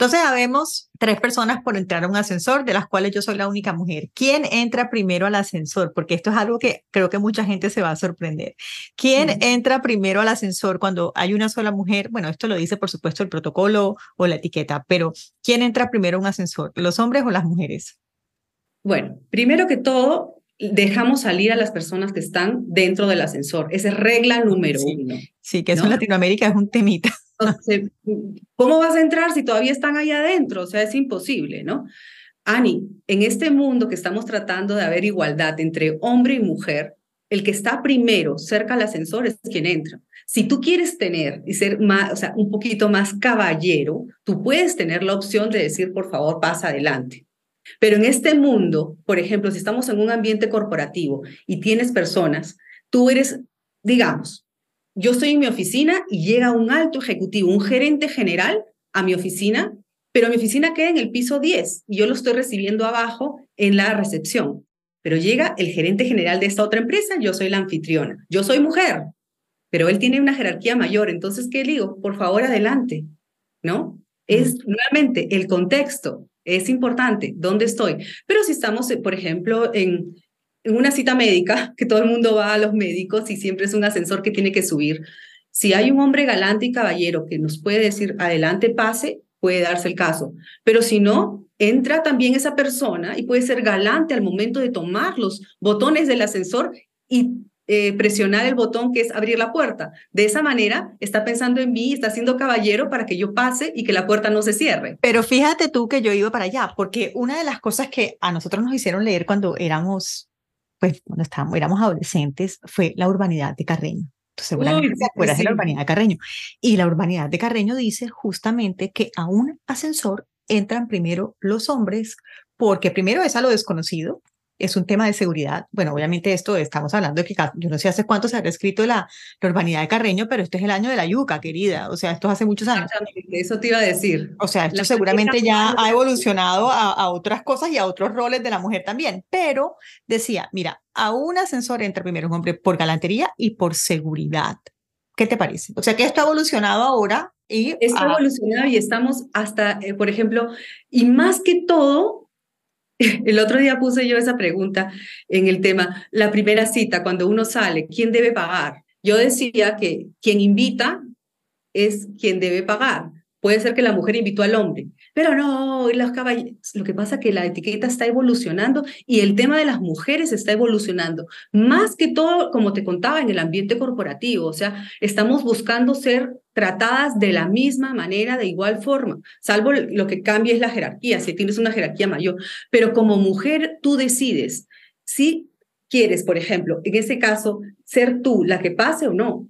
Speaker 1: Entonces, habemos tres personas por entrar a un ascensor, de las cuales yo soy la única mujer. ¿Quién entra primero al ascensor? Porque esto es algo que creo que mucha gente se va a sorprender. ¿Quién entra primero al ascensor cuando hay una sola mujer? Bueno, esto lo dice, por supuesto, el protocolo o la etiqueta, pero ¿quién entra primero a un ascensor? ¿Los hombres o las mujeres?
Speaker 2: Bueno, primero que todo, dejamos salir a las personas que están dentro del ascensor. Esa es regla número uno.
Speaker 1: Sí, que eso en Latinoamérica es un temita.
Speaker 2: ¿Cómo vas a entrar si todavía están ahí adentro? O sea, es imposible, ¿no? Ani, en este mundo que estamos tratando de haber igualdad entre hombre y mujer, el que está primero cerca al ascensor es quien entra. Si tú quieres tener y ser más, o sea, un poquito más caballero, tú puedes tener la opción de decir, por favor, pasa adelante. Pero en este mundo, por ejemplo, si estamos en un ambiente corporativo y tienes personas, tú eres, digamos, yo estoy en mi oficina y llega un alto ejecutivo, un gerente general a mi oficina, pero mi oficina queda en el piso 10 y yo lo estoy recibiendo abajo en la recepción. pero llega el gerente general de esta otra empresa, yo soy la anfitriona, yo soy mujer, pero él tiene una jerarquía mayor, entonces, ¿qué digo? Por favor, adelante, ¿no? Es nuevamente el contexto, es importante, ¿dónde estoy? Pero si estamos, por ejemplo, en, en una cita médica, que todo el mundo va a los médicos y siempre es un ascensor que tiene que subir, si hay un hombre galante y caballero que nos puede decir, adelante, pase, puede darse el caso. Pero si no, entra también esa persona y puede ser galante al momento de tomar los botones del ascensor y eh, presionar el botón que es abrir la puerta. De esa manera está pensando en mí, está siendo caballero para que yo pase y que la puerta no se cierre.
Speaker 1: Pero fíjate tú que yo iba para allá, porque una de las cosas que a nosotros nos hicieron leer cuando éramos, pues cuando estábamos, éramos adolescentes, fue la urbanidad de Carreño. seguramente te acuerdas de la urbanidad de Carreño. Y la urbanidad de Carreño dice justamente que a un ascensor entran primero los hombres, porque primero es a lo desconocido, es un tema de seguridad. Bueno, obviamente esto estamos hablando de que yo no sé hace cuánto se ha escrito la, la urbanidad de Carreño, pero este es el año de la yuca, querida. O sea, esto hace muchos años.
Speaker 2: Eso te iba a decir.
Speaker 1: O sea, esto seguramente ya ha evolucionado a, a, otras cosas y a otros roles de la mujer también. Pero decía, mira, a un ascensor entra primero un hombre por galantería y por seguridad. ¿Qué te parece? O sea, que esto ha evolucionado ahora y...
Speaker 2: Está evolucionado y estamos hasta, eh, por ejemplo, y más que todo, el otro día puse yo esa pregunta en el tema, la primera cita, cuando uno sale, ¿quién debe pagar? Yo decía que quien invita es quien debe pagar. Puede ser que la mujer invitó al hombre, pero no, los lo que pasa es que la etiqueta está evolucionando y el tema de las mujeres está evolucionando. Más que todo, como te contaba, en el ambiente corporativo, o sea, estamos buscando ser tratadas de la misma manera, de igual forma, salvo lo que cambia es la jerarquía, si tienes una jerarquía mayor, pero como mujer tú decides si quieres, por ejemplo, en ese caso, ser tú la que pase o no,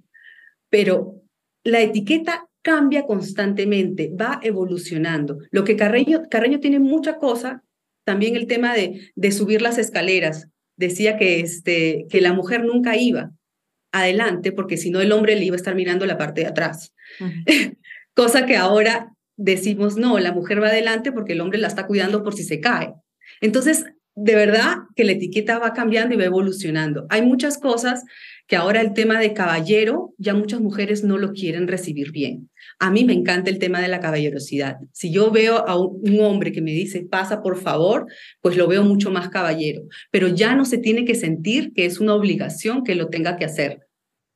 Speaker 2: pero la etiqueta cambia constantemente, va evolucionando. Lo que Carreño, Carreño tiene mucha cosa, también el tema de, de subir las escaleras. Decía que, este, que la mujer nunca iba adelante porque si no el hombre le iba a estar mirando la parte de atrás. Cosa que ahora decimos, no, la mujer va adelante porque el hombre la está cuidando por si se cae. Entonces, de verdad que la etiqueta va cambiando y va evolucionando. Hay muchas cosas que ahora el tema de caballero, ya muchas mujeres no lo quieren recibir bien. A mí me encanta el tema de la caballerosidad. Si yo veo a un hombre que me dice, pasa por favor, pues lo veo mucho más caballero. Pero ya no se tiene que sentir que es una obligación que lo tenga que hacer.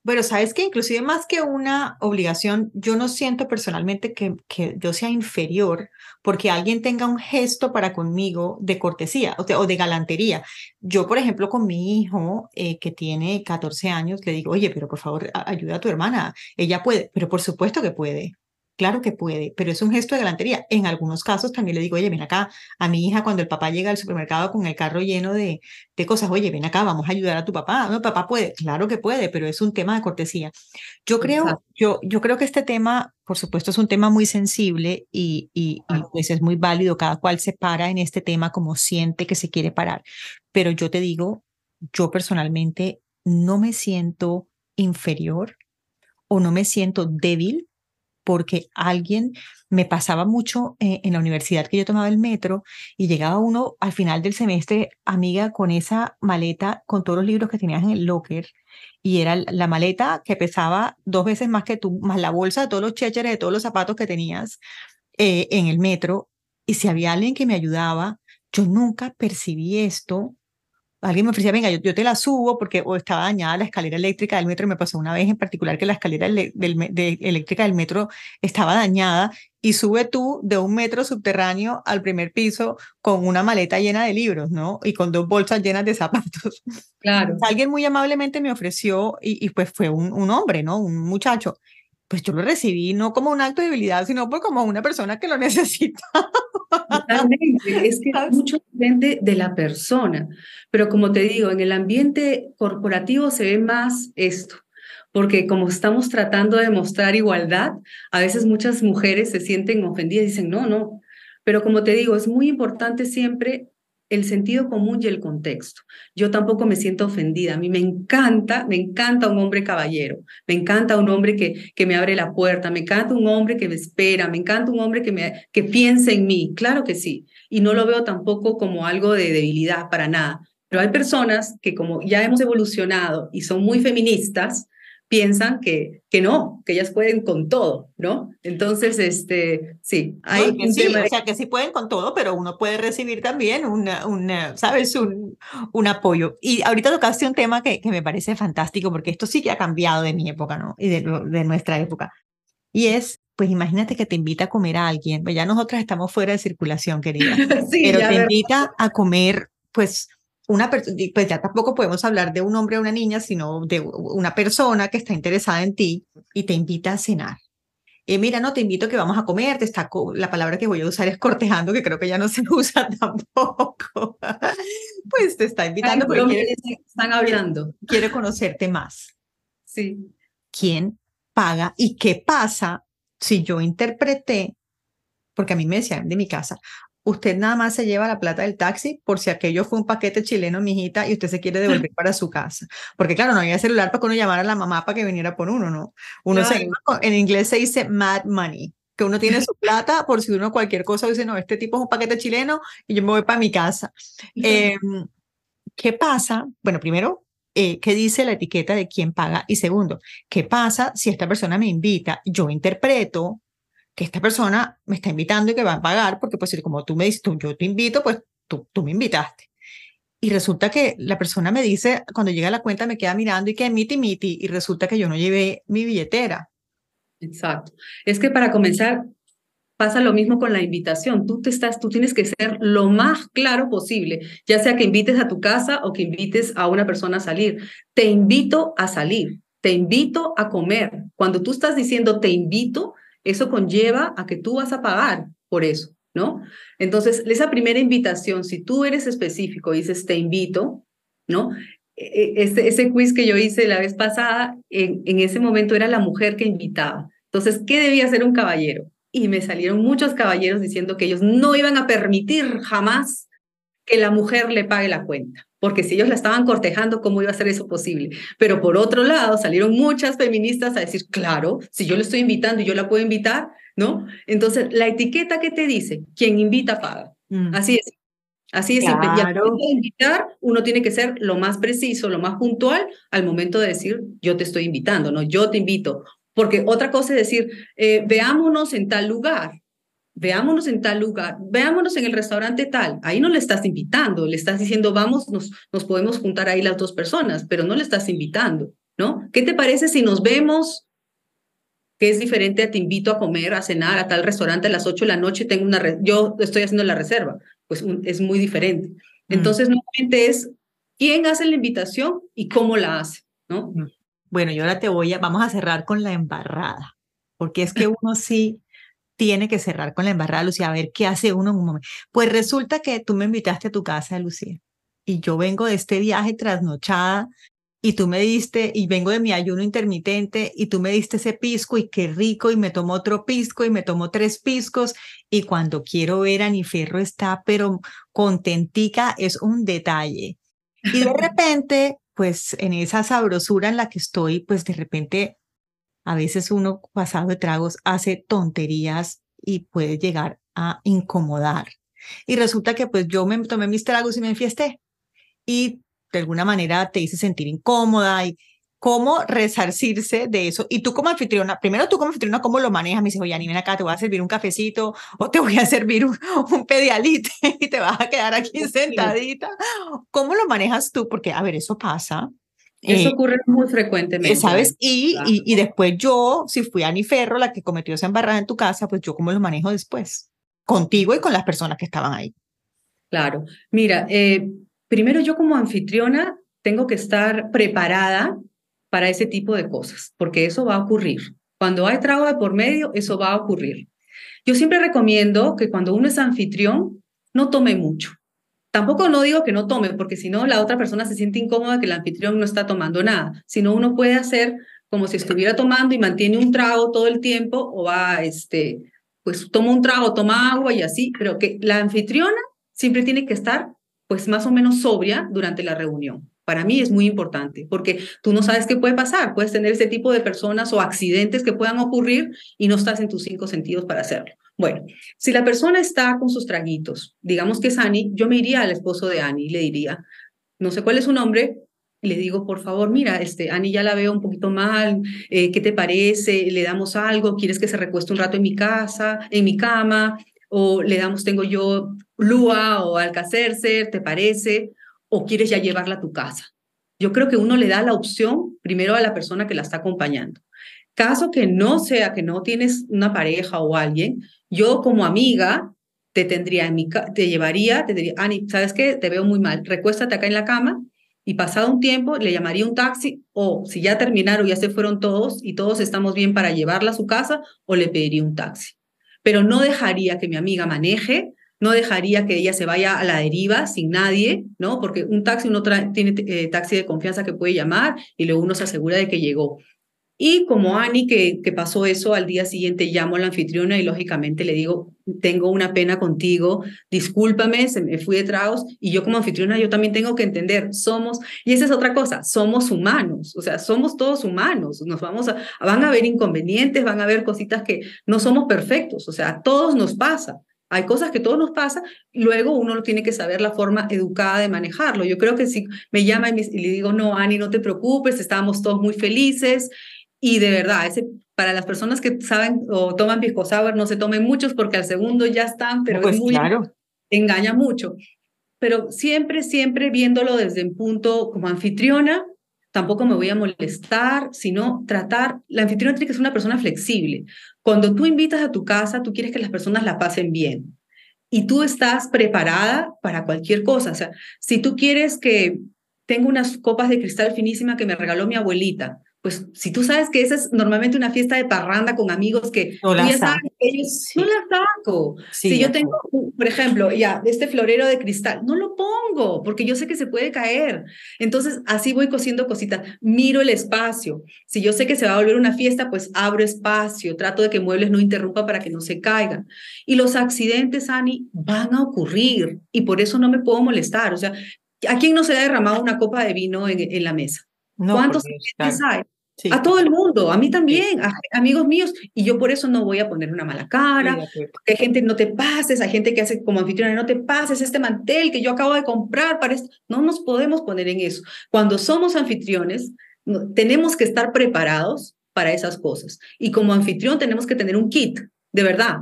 Speaker 1: Bueno, sabes que inclusive más que una obligación, yo no siento personalmente que, que yo sea inferior porque alguien tenga un gesto para conmigo de cortesía o de, o de galantería. Yo, por ejemplo, con mi hijo eh, que tiene 14 años, le digo, oye, pero por favor, ayuda a tu hermana. Ella puede, pero por supuesto que puede. Claro que puede, pero es un gesto de galantería. En algunos casos también le digo, oye, ven acá a mi hija cuando el papá llega al supermercado con el carro lleno de, de cosas, oye, ven acá, vamos a ayudar a tu papá. No, papá puede, claro que puede, pero es un tema de cortesía. Yo creo, yo, yo creo que este tema, por supuesto, es un tema muy sensible y, y, y pues es muy válido. Cada cual se para en este tema como siente que se quiere parar. Pero yo te digo, yo personalmente no me siento inferior o no me siento débil porque alguien me pasaba mucho eh, en la universidad que yo tomaba el metro y llegaba uno al final del semestre, amiga, con esa maleta, con todos los libros que tenías en el locker y era la maleta que pesaba dos veces más que tú, más la bolsa de todos los chécheres, de todos los zapatos que tenías eh, en el metro. Y si había alguien que me ayudaba, yo nunca percibí esto alguien me ofrecía, venga, yo, yo, te la subo porque o estaba dañada la escalera eléctrica del metro. Me pasó una vez en particular que la escalera del, de, eléctrica del metro estaba dañada y sube tú de un metro subterráneo al primer piso con una maleta llena de libros, ¿no? Y con dos bolsas llenas de zapatos.
Speaker 2: Claro.
Speaker 1: Alguien muy amablemente me ofreció y, y pues fue un, un hombre, ¿no? Un muchacho pues yo lo recibí no como un acto de debilidad, sino pues como una persona que lo necesita.
Speaker 2: Totalmente, es que mucho depende de la persona, pero como te digo, en el ambiente corporativo se ve más esto, porque como estamos tratando de mostrar igualdad, a veces muchas mujeres se sienten ofendidas y dicen, no, no, pero como te digo, es muy importante siempre el sentido común y el contexto. Yo tampoco me siento ofendida. A mí me encanta, me encanta un hombre caballero, me encanta un hombre que, que me abre la puerta, me encanta un hombre que me espera, me encanta un hombre que, me, que piense en mí. Claro que sí. Y no lo veo tampoco como algo de debilidad para nada. hay personas que como ya hemos evolucionado y son muy feministas, piensan que, que no, que ellas pueden con todo, ¿no? Entonces, este, sí, hay
Speaker 1: sí, o sea, que sí pueden con todo, pero uno puede recibir también una, una ¿sabes? Un, un apoyo. Y ahorita tocaste un tema que, que me parece fantástico, porque esto sí que ha cambiado de mi época, ¿no? Y de, de nuestra época. Y es, pues imagínate que te invita a comer a alguien, pues ya nosotras estamos fuera de circulación, querida, sí, pero te invita a comer, pues una pues ya tampoco podemos hablar de un hombre o una niña, sino de una persona que está interesada en ti y te invita a cenar. Eh, mira, no, te invito a que vamos a comer, te está la palabra que voy a usar es cortejando, que creo que ya no se usa tampoco. pues te está invitando
Speaker 2: porque quiere, están hablando.
Speaker 1: Quiere conocerte más.
Speaker 2: Sí.
Speaker 1: ¿Quién paga y qué pasa si yo interpreté, porque a mí me decían de mi casa, usted nada más se lleva la plata del taxi por si aquello fue un paquete chileno, mijita, y usted se quiere devolver para su casa. Porque claro, no había celular para que uno llamara a la mamá para que viniera por uno, ¿no? Uno se, en inglés se dice mad money, que uno tiene su plata por si uno cualquier cosa dice, no, este tipo es un paquete chileno y yo me voy para mi casa. Em, ¿Qué pasa? Bueno, primero, eh, ¿qué dice la etiqueta de quién paga? Y segundo, ¿qué pasa si esta persona me invita? Yo interpreto que esta persona me está invitando y que va a pagar, porque pues como tú me dices, tú, yo te invito, pues tú, tú me invitaste. Y resulta que la persona me dice, cuando llega a la cuenta me queda mirando y que miti miti, y resulta que yo no llevé mi billetera.
Speaker 2: Exacto. Es que para comenzar, pasa lo mismo con la invitación. Tú, te estás, tú tienes que ser lo más claro posible, ya sea que invites a tu casa o que invites a una persona a salir. Te invito a salir, te invito a comer. Cuando tú estás diciendo te invito, eso conlleva a que tú vas a pagar por eso, ¿no? Entonces, esa primera invitación, si tú eres específico y dices te invito, ¿no? E, e, ese, ese quiz que yo hice la vez pasada, en, en ese momento era la mujer que invitaba. Entonces, ¿qué debía hacer un caballero? Y me salieron muchos caballeros diciendo que ellos no iban a permitir jamás que la mujer le pague la cuenta porque si ellos la estaban cortejando, ¿cómo iba a ser eso posible? Pero por otro lado, salieron muchas feministas a decir, claro, si yo le estoy invitando y yo la puedo invitar, ¿no? Entonces, la etiqueta que te dice, quien invita paga. Mm. Así es. Así es simple. Y invitar, uno tiene que ser lo más preciso, lo más puntual al momento de decir, yo te estoy invitando, no, yo te invito. Porque otra cosa es decir, eh, veámonos en tal lugar veámonos en tal lugar, veámonos en el restaurante tal, ahí no le estás invitando, le estás diciendo, vamos, nos, nos podemos juntar ahí las dos personas, pero no le estás invitando, ¿no? ¿Qué te parece si nos vemos? Que es diferente a te invito a comer, a cenar a tal restaurante a las 8 de la noche, tengo una yo estoy haciendo la reserva, pues es muy diferente. Mm. Entonces, nuevamente es quién hace la invitación y cómo la hace, ¿no? Mm.
Speaker 1: Bueno, yo ahora te voy a, vamos a cerrar con la embarrada, porque es que uno sí tiene que cerrar con la embarrada, Lucía, a ver qué hace uno en un momento. Pues resulta que tú me invitaste a tu casa, Lucía, y yo vengo de este viaje trasnochada y tú me diste, y vengo de mi ayuno intermitente, y tú me diste ese pisco, y qué rico, y me tomo otro pisco, y me tomo tres piscos, y cuando quiero ver a Niferro está, pero contentica, es un detalle. Y de repente, pues en esa sabrosura en la que estoy, pues de repente a veces uno pasado de tragos hace tonterías y puede llegar a incomodar. Y resulta que pues yo me tomé mis tragos y me enfiesté y de alguna manera te hice sentir incómoda y cómo resarcirse de eso. Y tú como anfitriona, primero tú como anfitriona, ¿cómo lo manejas? Me dice, oye, ven acá, te voy a servir un cafecito o te voy a servir un, un pedialite y te vas a quedar aquí sentadita. ¿Cómo lo manejas tú? Porque, a ver, eso pasa.
Speaker 2: Eso eh, ocurre muy frecuentemente.
Speaker 1: ¿Sabes? Y, y, y, después yo, si fui Ani Ferro, la que cometió esa embarrada en tu casa, pues yo cómo lo manejo después, contigo y con las personas que estaban ahí.
Speaker 2: Claro. Mira, eh, primero yo como anfitriona tengo que estar preparada para ese tipo de cosas, porque eso va a ocurrir. Cuando hay trago de por medio, eso va a ocurrir. Yo siempre recomiendo que cuando uno es anfitrión, no tome mucho. Tampoco no digo que no tome, porque si no, la otra persona se siente incómoda que el anfitrión no está tomando nada, sino uno puede hacer como si estuviera tomando y mantiene un trago todo el tiempo o va, este, pues toma un trago, toma agua y así, pero que la anfitriona siempre tiene que estar pues más o menos sobria durante la reunión. Para mí es muy importante porque tú no sabes qué puede pasar. Puedes tener ese tipo de personas o accidentes que puedan ocurrir y no estás en tus cinco sentidos para hacerlo. Bueno, si la persona está con sus traguitos, digamos que es Ani, yo me iría al esposo de Ani y le diría, no sé cuál es su nombre, le digo, por favor, mira, este, Ani ya la veo un poquito mal, eh, ¿qué te parece? ¿Le damos algo? ¿Quieres que se recueste un rato en mi casa, en mi cama? ¿O le damos, tengo yo Lua o Alcacercer, ¿te parece? ¿O quieres ya llevarla a tu casa? Yo creo que uno le da la opción primero a la persona que la está acompañando. Caso que no sea que no tienes una pareja o alguien, yo como amiga te tendría en mi te llevaría, te diría, Ani, ¿sabes qué? Te veo muy mal, recuéstate acá en la cama y pasado un tiempo le llamaría un taxi o si ya terminaron, ya se fueron todos y todos estamos bien para llevarla a su casa o le pediría un taxi. Pero no dejaría que mi amiga maneje, no dejaría que ella se vaya a la deriva sin nadie, ¿no? Porque un taxi uno tiene eh, taxi de confianza que puede llamar y luego uno se asegura de que llegó. Y como Ani, que, que pasó eso, al día siguiente llamo a la anfitriona y lógicamente le digo, tengo una pena contigo, discúlpame, se me fui de tragos. Y yo como anfitriona, yo también tengo que entender, somos, y esa es otra cosa, somos humanos, o sea, somos todos humanos, nos vamos a, van a haber inconvenientes, van a haber cositas que no somos perfectos, o sea, a todos nos pasa. Hay cosas que todos nos pasa, luego uno tiene que saber la forma educada de manejarlo. Yo creo que si me llama y, y le digo, no, Ani, no te preocupes, estábamos todos muy felices, y de verdad, ese, para las personas que saben o toman pisco sour, no se tomen muchos porque al segundo ya están, pero
Speaker 1: pues
Speaker 2: es muy,
Speaker 1: claro.
Speaker 2: engaña mucho. Pero siempre, siempre viéndolo desde un punto como anfitriona, tampoco me voy a molestar, sino tratar, la anfitriona tiene que ser una persona flexible. Cuando tú invitas a tu casa, tú quieres que las personas la pasen bien y tú estás preparada para cualquier cosa. O sea, si tú quieres que tengo unas copas de cristal finísima que me regaló mi abuelita, pues si tú sabes que esa es normalmente una fiesta de parranda con amigos que
Speaker 1: no la
Speaker 2: ya que ellos no la saco.
Speaker 1: Sí,
Speaker 2: si yo tengo, por ejemplo, ya este florero de cristal, no lo pongo porque yo sé que se puede caer. Entonces así voy cosiendo cositas. Miro el espacio. Si yo sé que se va a volver una fiesta, pues abro espacio. Trato de que muebles no interrumpa para que no se caigan. Y los accidentes, Ani, van a ocurrir y por eso no me puedo molestar. O sea, ¿a quién no se ha derramado una copa de vino en, en la mesa?
Speaker 1: No,
Speaker 2: ¿Cuántos accidentes hay?
Speaker 1: Sí.
Speaker 2: A todo el mundo, a mí también, a amigos míos, y yo por eso no voy a poner una mala cara.
Speaker 1: Sí.
Speaker 2: Hay gente, no te pases, hay gente que hace como anfitriona, no te pases este mantel que yo acabo de comprar para esto. No nos podemos poner en eso. Cuando somos anfitriones, tenemos que estar preparados para esas cosas. Y como anfitrión tenemos que tener un kit, de verdad,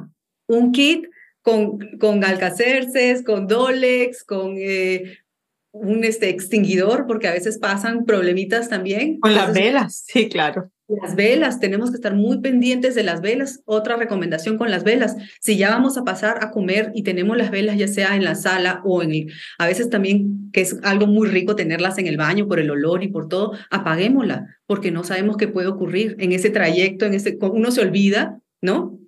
Speaker 2: un kit con, con alcacerces, con Dolex, con eh, un este, extinguidor, porque a veces pasan problemitas también.
Speaker 1: Con las velas, sí, claro.
Speaker 2: las velas, tenemos que estar muy pendientes de las velas. Otra recomendación con las velas, si ya vamos a pasar a comer y tenemos las velas ya sea en la sala o en el, a veces también que es algo muy rico tenerlas en el baño por el olor y por todo, apaguémosla, porque no sabemos qué puede ocurrir en ese trayecto, en ese, uno se olvida, ¿no?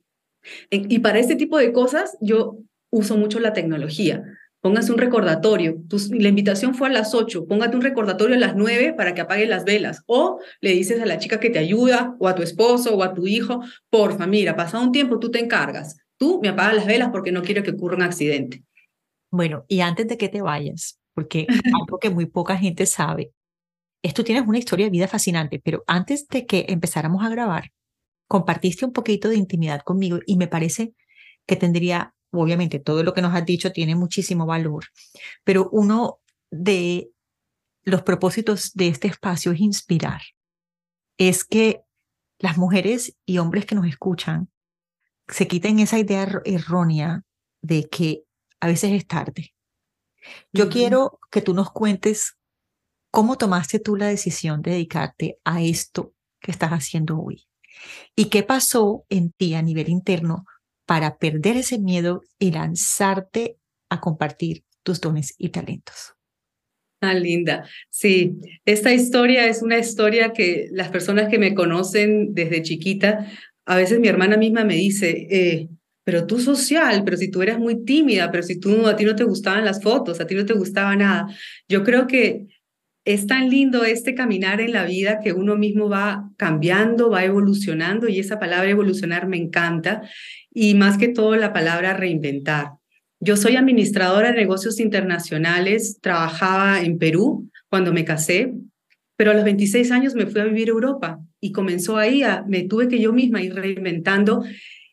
Speaker 2: En- Y para este tipo de cosas yo uso mucho la tecnología. Póngase un recordatorio. La invitación fue a las 8. Póngate un recordatorio a las 9 para que apague las velas. O le dices a la chica que te ayuda, o a tu esposo, o a tu hijo, porfa, mira, pasado un tiempo tú te encargas. Tú me apagas las velas porque no quiero que ocurra un accidente.
Speaker 1: Bueno, y antes de que te vayas, porque algo que muy poca gente sabe, es tú tienes una historia de vida fascinante, pero antes de que empezáramos a grabar, compartiste un poquito de intimidad conmigo y me parece que tendría, obviamente, todo lo que nos has dicho tiene muchísimo valor, pero uno de los propósitos de este espacio es inspirar. Es que las mujeres y hombres que nos escuchan se quiten esa idea er- errónea de que a veces es tarde. Yo quiero que tú nos cuentes cómo tomaste tú la decisión de dedicarte a esto que estás haciendo hoy y qué pasó en ti a nivel interno para perder ese miedo y lanzarte a compartir tus dones y talentos.
Speaker 2: Ah, linda. Sí, esta historia es una historia que las personas que me conocen desde chiquita, a veces mi hermana misma me dice, eh, pero tú social, pero si tú eras muy tímida, pero si tú a ti no te gustaban las fotos, a ti no te gustaba nada. Yo creo que es tan lindo este caminar en la vida que uno mismo va cambiando, va evolucionando y esa palabra evolucionar me encanta y más que todo la palabra reinventar. Yo soy administradora de negocios internacionales, trabajaba en Perú cuando me casé, pero a los 26 años me fui a vivir a Europa y comenzó ahí, a, me tuve que yo misma ir reinventando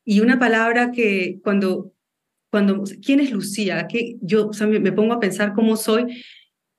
Speaker 2: y una palabra que cuando, cuando ¿quién es Lucía? Que yo o me pongo a pensar cómo soy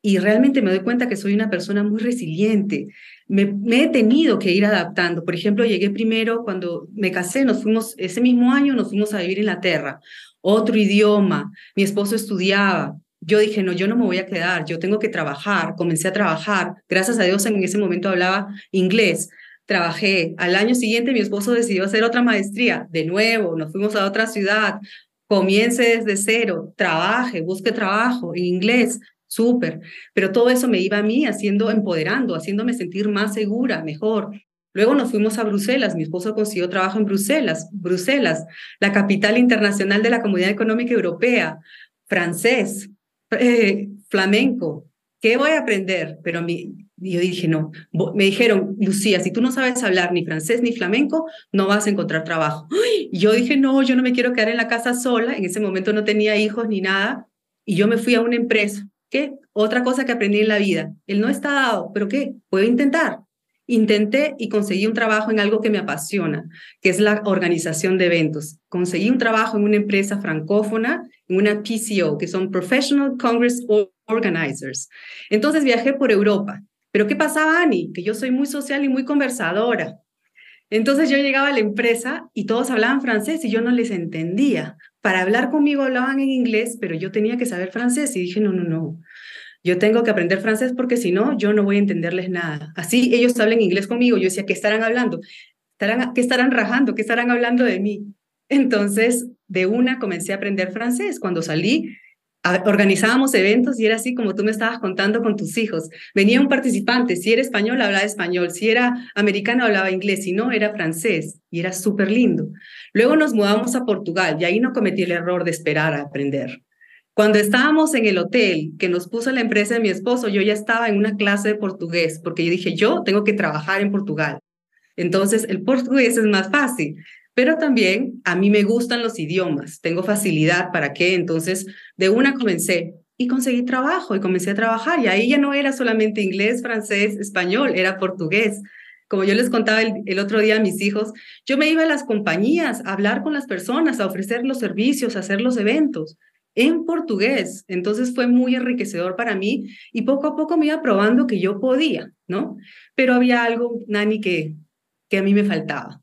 Speaker 2: y realmente me doy cuenta que soy una persona muy resiliente. Me, he tenido que ir adaptando. Por ejemplo, llegué primero cuando me casé, nos fuimos, ese mismo año nos fuimos a vivir en Inglaterra, otro idioma, mi esposo estudiaba. Yo dije, no, yo no me voy a quedar, yo tengo que trabajar. Comencé a trabajar. Gracias a Dios en ese momento hablaba inglés. Trabajé. Al año siguiente mi esposo decidió hacer otra maestría. De nuevo, nos fuimos a otra ciudad. Comience desde cero, trabaje, busque trabajo en inglés, súper. Pero todo eso me iba a mí haciendo, empoderando, haciéndome sentir más segura, mejor. Luego nos fuimos a Bruselas, mi esposo consiguió trabajo en Bruselas, Bruselas, la capital internacional de la Comunidad Económica Europea, francés, eh, flamenco. ¿Qué voy a aprender? Pero mi, yo dije, no, me dijeron, Lucía, si tú no sabes hablar ni francés ni flamenco, no vas a encontrar trabajo. Y yo dije, no, yo no me quiero quedar en la casa sola. En ese momento no tenía hijos ni nada. Y yo me fui a una empresa ¿Qué? Otra cosa que aprendí en la vida. Él no está dado, pero ¿qué? Puedo intentar. Intenté y conseguí un trabajo en algo que me apasiona, que es la organización de eventos. Conseguí un trabajo en una empresa francófona, en una PCO, que son Professional Congress Organizers. Entonces viajé por Europa. Pero ¿qué pasaba, Ani? Que yo soy muy social y muy conversadora. Entonces yo llegaba a la empresa y todos hablaban francés y yo no les entendía. Para hablar conmigo hablaban en inglés, pero yo tenía que saber francés y dije, no, no, no. Yo tengo que aprender francés porque si no, yo no voy a entenderles nada. Así ellos hablan inglés conmigo. Yo decía, ¿qué estarán hablando? ¿Estarán, ¿Qué estarán rajando? ¿Qué estarán hablando de mí? Entonces, de una comencé a aprender francés. Cuando salí, organizábamos eventos y era así como tú me estabas contando con tus hijos. Venía un participante, si era español, hablaba español, si era americano, hablaba inglés, si no, era francés y era súper lindo. Luego nos mudamos a Portugal y ahí no cometí el error de esperar a aprender. Cuando estábamos en el hotel que nos puso la empresa de mi esposo, yo ya estaba en una clase de portugués porque yo dije, yo tengo que trabajar en Portugal. Entonces, el portugués es más fácil. Pero también a mí me gustan los idiomas, tengo facilidad para qué, entonces de una comencé y conseguí trabajo y comencé a trabajar y ahí ya no era solamente inglés, francés, español, era portugués. Como yo les contaba el, otro día a mis hijos, yo me iba a las compañías a hablar con las personas, a ofrecer los servicios, a hacer los eventos en portugués. Entonces fue muy enriquecedor para mí y poco a poco me iba probando que yo podía, ¿no? Pero había algo, Nani, que, que a mí me faltaba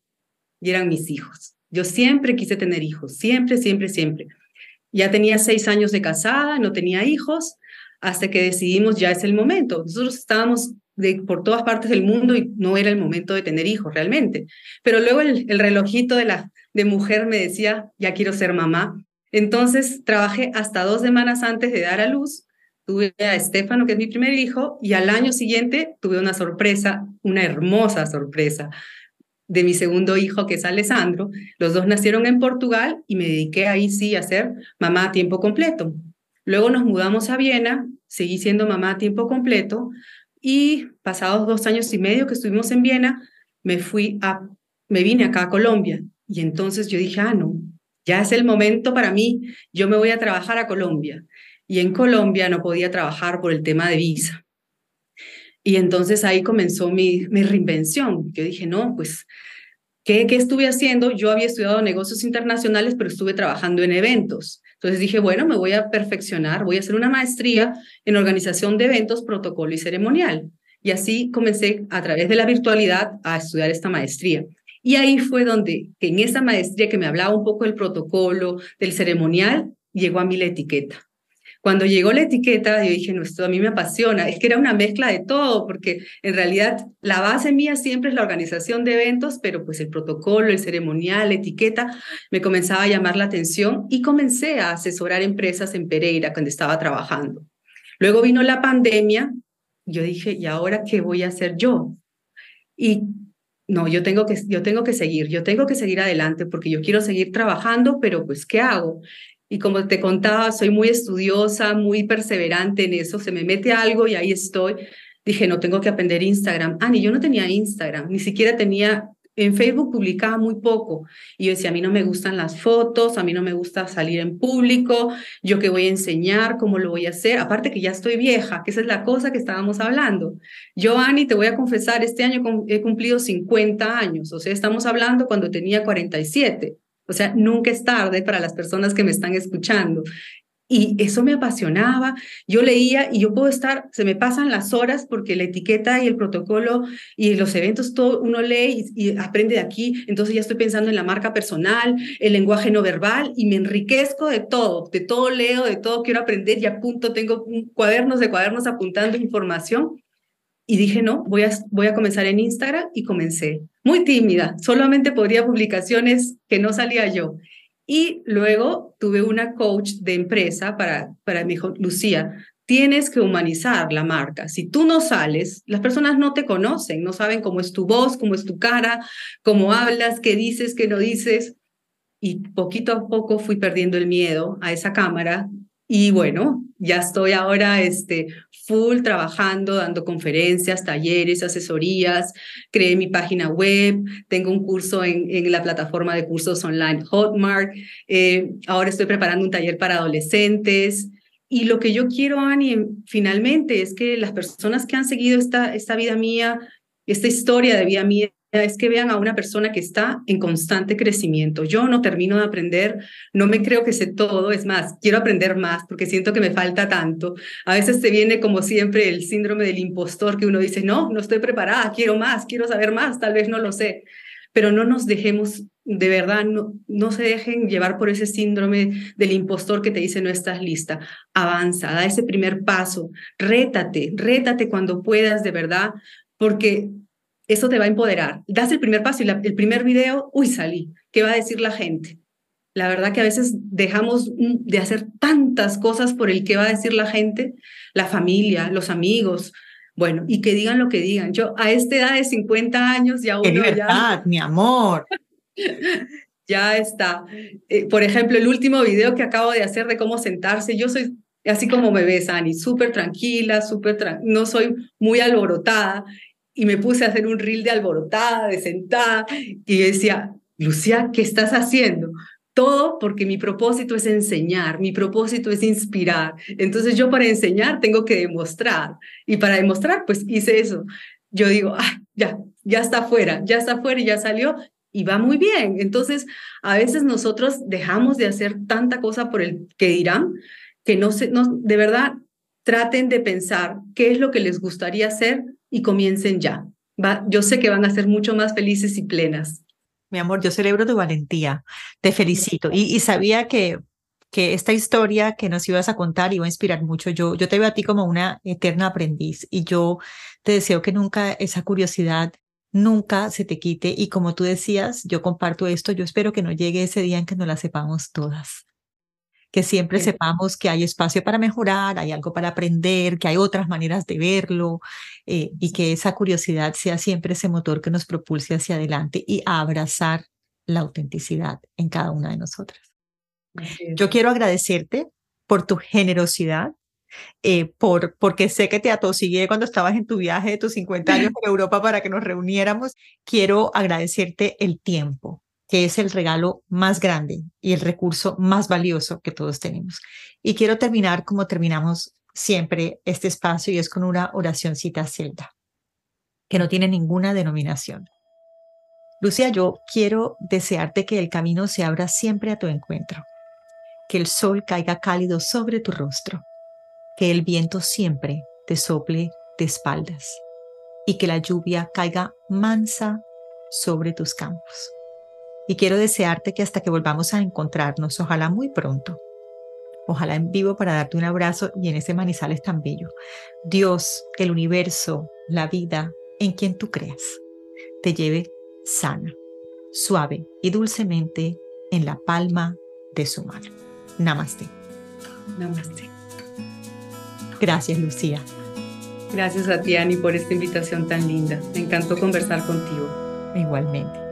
Speaker 2: y eran mis hijos. Yo siempre quise tener hijos, siempre, siempre, siempre. Ya tenía seis años de casada, no tenía hijos, hasta que decidimos ya es el momento. Nosotros estábamos de, por todas partes del mundo y no era el momento de tener hijos realmente. Pero luego el, el relojito de la de mujer me decía, ya quiero ser mamá. Entonces trabajé hasta dos semanas antes de dar a luz. Tuve a Estefano, que es mi primer hijo, y al año siguiente tuve una sorpresa, una hermosa sorpresa de mi segundo hijo, que es Alessandro. Los dos nacieron en Portugal y me dediqué ahí sí a ser mamá a tiempo completo. Luego nos mudamos a Viena, seguí siendo mamá a tiempo completo y pasados dos años y medio que estuvimos en Viena, me fui a, me vine acá a Colombia y entonces yo dije, ah, no, ya es el momento para mí, yo me voy a trabajar a Colombia. Y en Colombia no podía trabajar por el tema de visa. Y entonces ahí comenzó mi, mi reinvención. Yo dije, no, pues, ¿qué, ¿qué estuve haciendo? Yo había estudiado negocios internacionales, pero estuve trabajando en eventos. Entonces dije, bueno, me voy a perfeccionar, voy a hacer una maestría en organización de eventos, protocolo y ceremonial. Y así comencé a través de la virtualidad a estudiar esta maestría. Y ahí fue donde, en esa maestría que me hablaba un poco del protocolo, del ceremonial, llegó a mí la etiqueta. Cuando llegó la etiqueta, yo dije, no, esto a mí me apasiona. Es que era una mezcla de todo, porque en realidad la base mía siempre es la organización de eventos, pero pues el protocolo, el ceremonial, la etiqueta, me comenzaba a llamar la atención y comencé a asesorar empresas en Pereira cuando estaba trabajando. Luego vino la pandemia, yo dije, ¿y ahora qué voy a hacer yo? Y no, yo tengo que, yo tengo que seguir, yo tengo que seguir adelante porque yo quiero seguir trabajando, pero pues, ¿qué hago? Y como te contaba, soy muy estudiosa, muy perseverante en eso. Se me mete algo y ahí estoy. Dije, no tengo que aprender Instagram. Ah, yo no tenía Instagram, ni siquiera tenía, en Facebook publicaba muy poco. Y yo decía, a mí no me gustan las fotos, a mí no me gusta salir en público, yo qué voy a enseñar, cómo lo voy a hacer. Aparte que ya estoy vieja, que esa es la cosa que estábamos hablando. Yo, Ani, te voy a confesar, este año he cumplido 50 años, o sea, estamos hablando cuando tenía 47. O sea, nunca es tarde para las personas que me están escuchando. Y eso me apasionaba. Yo leía y yo puedo estar, se me pasan las horas porque la etiqueta y el protocolo y los eventos, todo uno lee y, aprende de aquí. Entonces ya estoy pensando en la marca personal, el lenguaje no verbal y me enriquezco de todo, de todo leo, de todo quiero aprender y apunto, tengo cuadernos de cuadernos apuntando información. Y dije, no, voy a, voy a comenzar en Instagram y comencé. Muy tímida, solamente podría publicaciones que no salía yo. Y luego tuve una coach de empresa para, para me dijo, Lucía, tienes que humanizar la marca. Si tú no sales, las personas no te conocen, no saben cómo es tu voz, cómo es tu cara, cómo hablas, qué dices, qué no dices. Y poquito a poco fui perdiendo el miedo a esa cámara y bueno, ya estoy ahora este, full trabajando, dando conferencias, talleres, asesorías, creé mi página web, tengo un curso en, en la plataforma de cursos online Hotmart, eh, ahora estoy preparando un taller para adolescentes. Y lo que yo quiero, Ani, finalmente es que las personas que han seguido esta, esta vida mía, esta historia de vida mía, es que vean a una persona que está en constante crecimiento. Yo no termino de aprender, no me creo que sé todo, es más, quiero aprender más porque siento que me falta tanto. A veces te viene como siempre el síndrome del impostor que uno dice, no, no estoy preparada, quiero más, quiero saber más, tal vez no lo sé, pero no nos dejemos, de verdad, no, no se dejen llevar por ese síndrome del impostor que te dice no estás lista. Avanza, da ese primer paso, rétate, rétate cuando puedas, de verdad, porque eso te va a empoderar. Das el primer paso y el primer video, uy, salí. ¿Qué va a decir la gente? La verdad que a veces dejamos de hacer tantas cosas por el que va a decir la gente, la familia, los amigos. Bueno, y que digan lo que digan. Yo a esta edad de 50 años ya
Speaker 1: uno libertad, mi amor.
Speaker 2: ya está. Eh, por ejemplo, el último video que acabo de hacer de cómo sentarse, yo soy así como me ves, Ani, súper tranquila, súper no soy muy alborotada y me puse a hacer un reel de alborotada, de sentada, y decía, Lucía, ¿qué estás haciendo? Todo porque mi propósito es enseñar, mi propósito es inspirar. Entonces yo para enseñar tengo que demostrar. Y para demostrar, pues hice eso. Yo digo, ah, ya, ya está fuera, ya está fuera y ya salió y va muy bien. Entonces, a veces nosotros dejamos de hacer tanta cosa por el que dirán, que no se, no, de verdad traten de pensar qué es lo que les gustaría hacer y comiencen ya. Va, yo sé que van a ser mucho más felices y plenas.
Speaker 1: Mi amor, yo celebro tu valentía, te felicito y, y sabía que, que esta historia que nos ibas a contar iba a inspirar mucho. Yo, yo te veo a ti como una eterna aprendiz y yo te deseo que nunca esa curiosidad nunca se te quite y como tú decías, yo comparto esto, yo espero que no llegue ese día en que no la sepamos todas que siempre sepamos que hay espacio para mejorar, hay algo para aprender, que hay otras maneras de verlo eh, y que esa curiosidad sea siempre ese motor que nos propulse hacia adelante y a abrazar la autenticidad en cada una de nosotras. Yo quiero agradecerte por tu generosidad, eh, por, porque sé que te atosigué cuando estabas en tu viaje de tus 50 años por Europa para que nos reuniéramos. Quiero agradecerte el tiempo, que es el regalo más grande y el recurso más valioso que todos tenemos. Y quiero terminar como terminamos siempre este espacio y es con una oracióncita celta, que no tiene ninguna denominación. Lucia, yo quiero desearte que el camino se abra siempre a tu encuentro, que el sol caiga cálido sobre tu rostro, que el viento siempre te sople de espaldas y que la lluvia caiga mansa sobre tus campos y quiero desearte que hasta que volvamos a encontrarnos, ojalá muy pronto, ojalá en vivo para darte un abrazo y en ese manizales tan bello, Dios, el universo, la vida, en quien tú creas, te lleve sana, suave y dulcemente en la palma de su mano. Namaste.
Speaker 2: Namaste.
Speaker 1: Gracias, Lucía.
Speaker 2: Gracias a ti, Ani, por esta invitación tan linda. Me encantó conversar contigo.
Speaker 1: Igualmente.